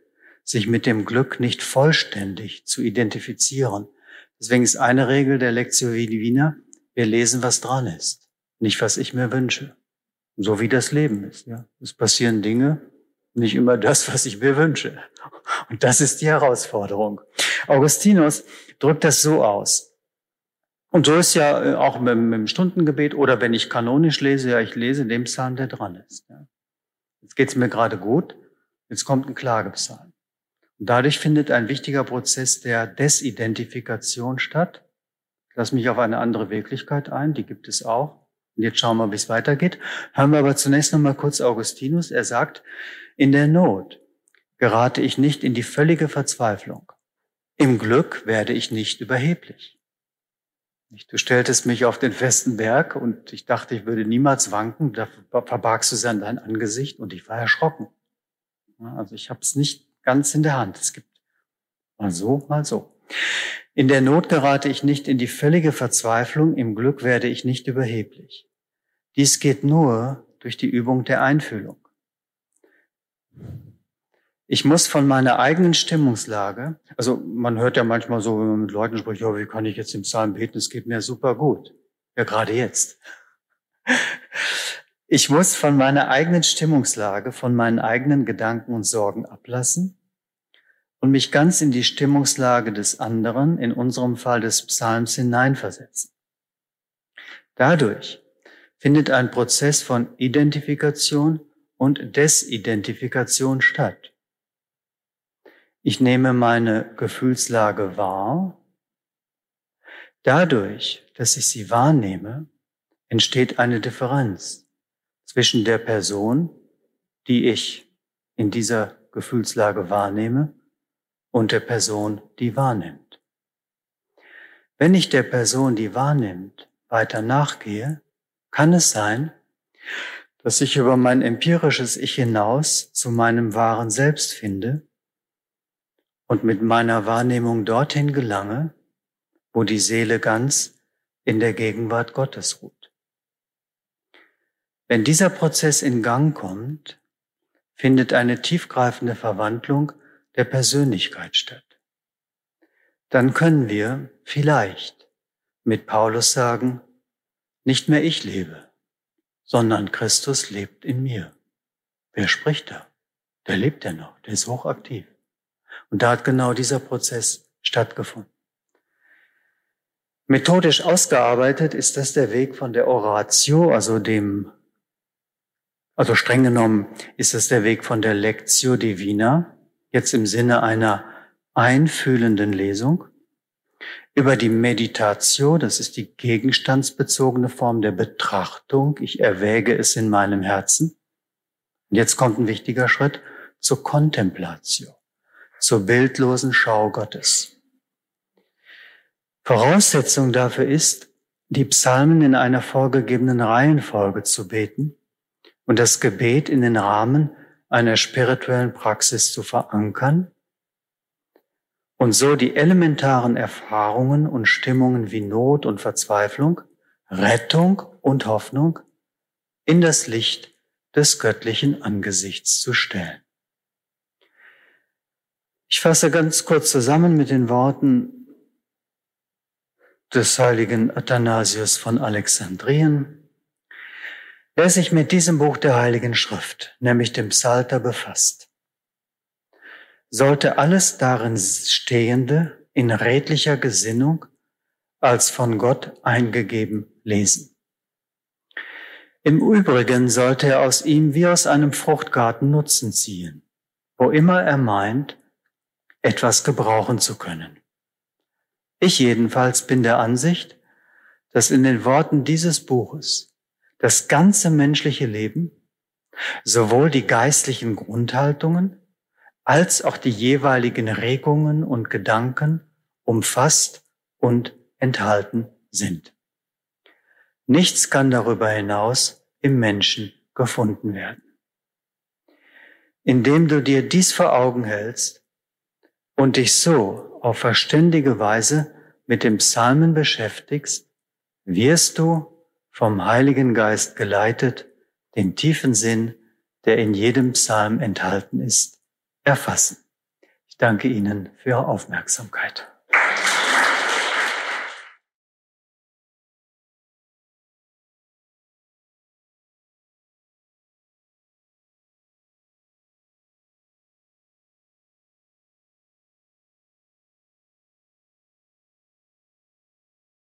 [SPEAKER 2] sich mit dem Glück nicht vollständig zu identifizieren. Deswegen ist eine Regel der Lectio Divina, wir lesen, was dran ist, nicht was ich mir wünsche. So wie das Leben ist. Ja. Es passieren Dinge, nicht immer das, was ich mir wünsche. Und das ist die Herausforderung. Augustinus drückt das so aus. Und so ist ja äh, auch mit, mit dem Stundengebet oder wenn ich kanonisch lese, ja, ich lese den Psalm, der dran ist. Ja. Jetzt geht's mir gerade gut, jetzt kommt ein Klagepsalm. Und dadurch findet ein wichtiger Prozess der Desidentifikation statt. Ich lasse mich auf eine andere Wirklichkeit ein, die gibt es auch. Und jetzt schauen wir, wie es weitergeht. Hören wir aber zunächst noch mal kurz Augustinus. Er sagt, in der Not gerate ich nicht in die völlige Verzweiflung. Im Glück werde ich nicht überheblich. Du stelltest mich auf den festen Berg und ich dachte, ich würde niemals wanken. Da verbargst du sie an dein Angesicht und ich war erschrocken. Also ich habe es nicht ganz in der Hand. Es gibt mal so, mal so. In der Not gerate ich nicht in die völlige Verzweiflung, im Glück werde ich nicht überheblich. Dies geht nur durch die Übung der Einfühlung. Ich muss von meiner eigenen Stimmungslage, also man hört ja manchmal so, wenn man mit Leuten spricht, ja, wie kann ich jetzt im Psalm beten, es geht mir super gut. Ja, gerade jetzt. Ich muss von meiner eigenen Stimmungslage, von meinen eigenen Gedanken und Sorgen ablassen und mich ganz in die Stimmungslage des anderen, in unserem Fall des Psalms, hineinversetzen. Dadurch findet ein Prozess von Identifikation und Desidentifikation statt. Ich nehme meine Gefühlslage wahr. Dadurch, dass ich sie wahrnehme, entsteht eine Differenz zwischen der Person, die ich in dieser Gefühlslage wahrnehme, und der Person, die wahrnimmt. Wenn ich der Person, die wahrnimmt, weiter nachgehe, kann es sein, dass ich über mein empirisches Ich hinaus zu meinem wahren Selbst finde und mit meiner Wahrnehmung dorthin gelange, wo die Seele ganz in der Gegenwart Gottes ruht. Wenn dieser Prozess in Gang kommt, findet eine tiefgreifende Verwandlung der Persönlichkeit statt. Dann können wir vielleicht mit Paulus sagen, nicht mehr ich lebe, sondern Christus lebt in mir. Wer spricht da? Der lebt ja noch, der ist hochaktiv. Und da hat genau dieser Prozess stattgefunden. Methodisch ausgearbeitet ist das der Weg von der Oratio, also dem, also streng genommen ist es der Weg von der Lectio Divina, jetzt im Sinne einer einfühlenden Lesung, über die Meditatio, das ist die gegenstandsbezogene Form der Betrachtung, ich erwäge es in meinem Herzen. Und jetzt kommt ein wichtiger Schritt zur Kontemplatio, zur bildlosen Schau Gottes. Voraussetzung dafür ist, die Psalmen in einer vorgegebenen Reihenfolge zu beten und das Gebet in den Rahmen einer spirituellen Praxis zu verankern und so die elementaren Erfahrungen und Stimmungen wie Not und Verzweiflung, Rettung und Hoffnung in das Licht des göttlichen Angesichts zu stellen. Ich fasse ganz kurz zusammen mit den Worten des heiligen Athanasius von Alexandrien. Wer sich mit diesem Buch der Heiligen Schrift, nämlich dem Psalter, befasst, sollte alles darin Stehende in redlicher Gesinnung als von Gott eingegeben lesen. Im Übrigen sollte er aus ihm wie aus einem Fruchtgarten Nutzen ziehen, wo immer er meint, etwas gebrauchen zu können. Ich jedenfalls bin der Ansicht, dass in den Worten dieses Buches das ganze menschliche Leben, sowohl die geistlichen Grundhaltungen als auch die jeweiligen Regungen und Gedanken umfasst und enthalten sind. Nichts kann darüber hinaus im Menschen gefunden werden. Indem du dir dies vor Augen hältst und dich so auf verständige Weise mit dem Psalmen beschäftigst, wirst du vom Heiligen Geist geleitet, den tiefen Sinn, der in jedem Psalm enthalten ist, erfassen. Ich danke Ihnen für Ihre Aufmerksamkeit.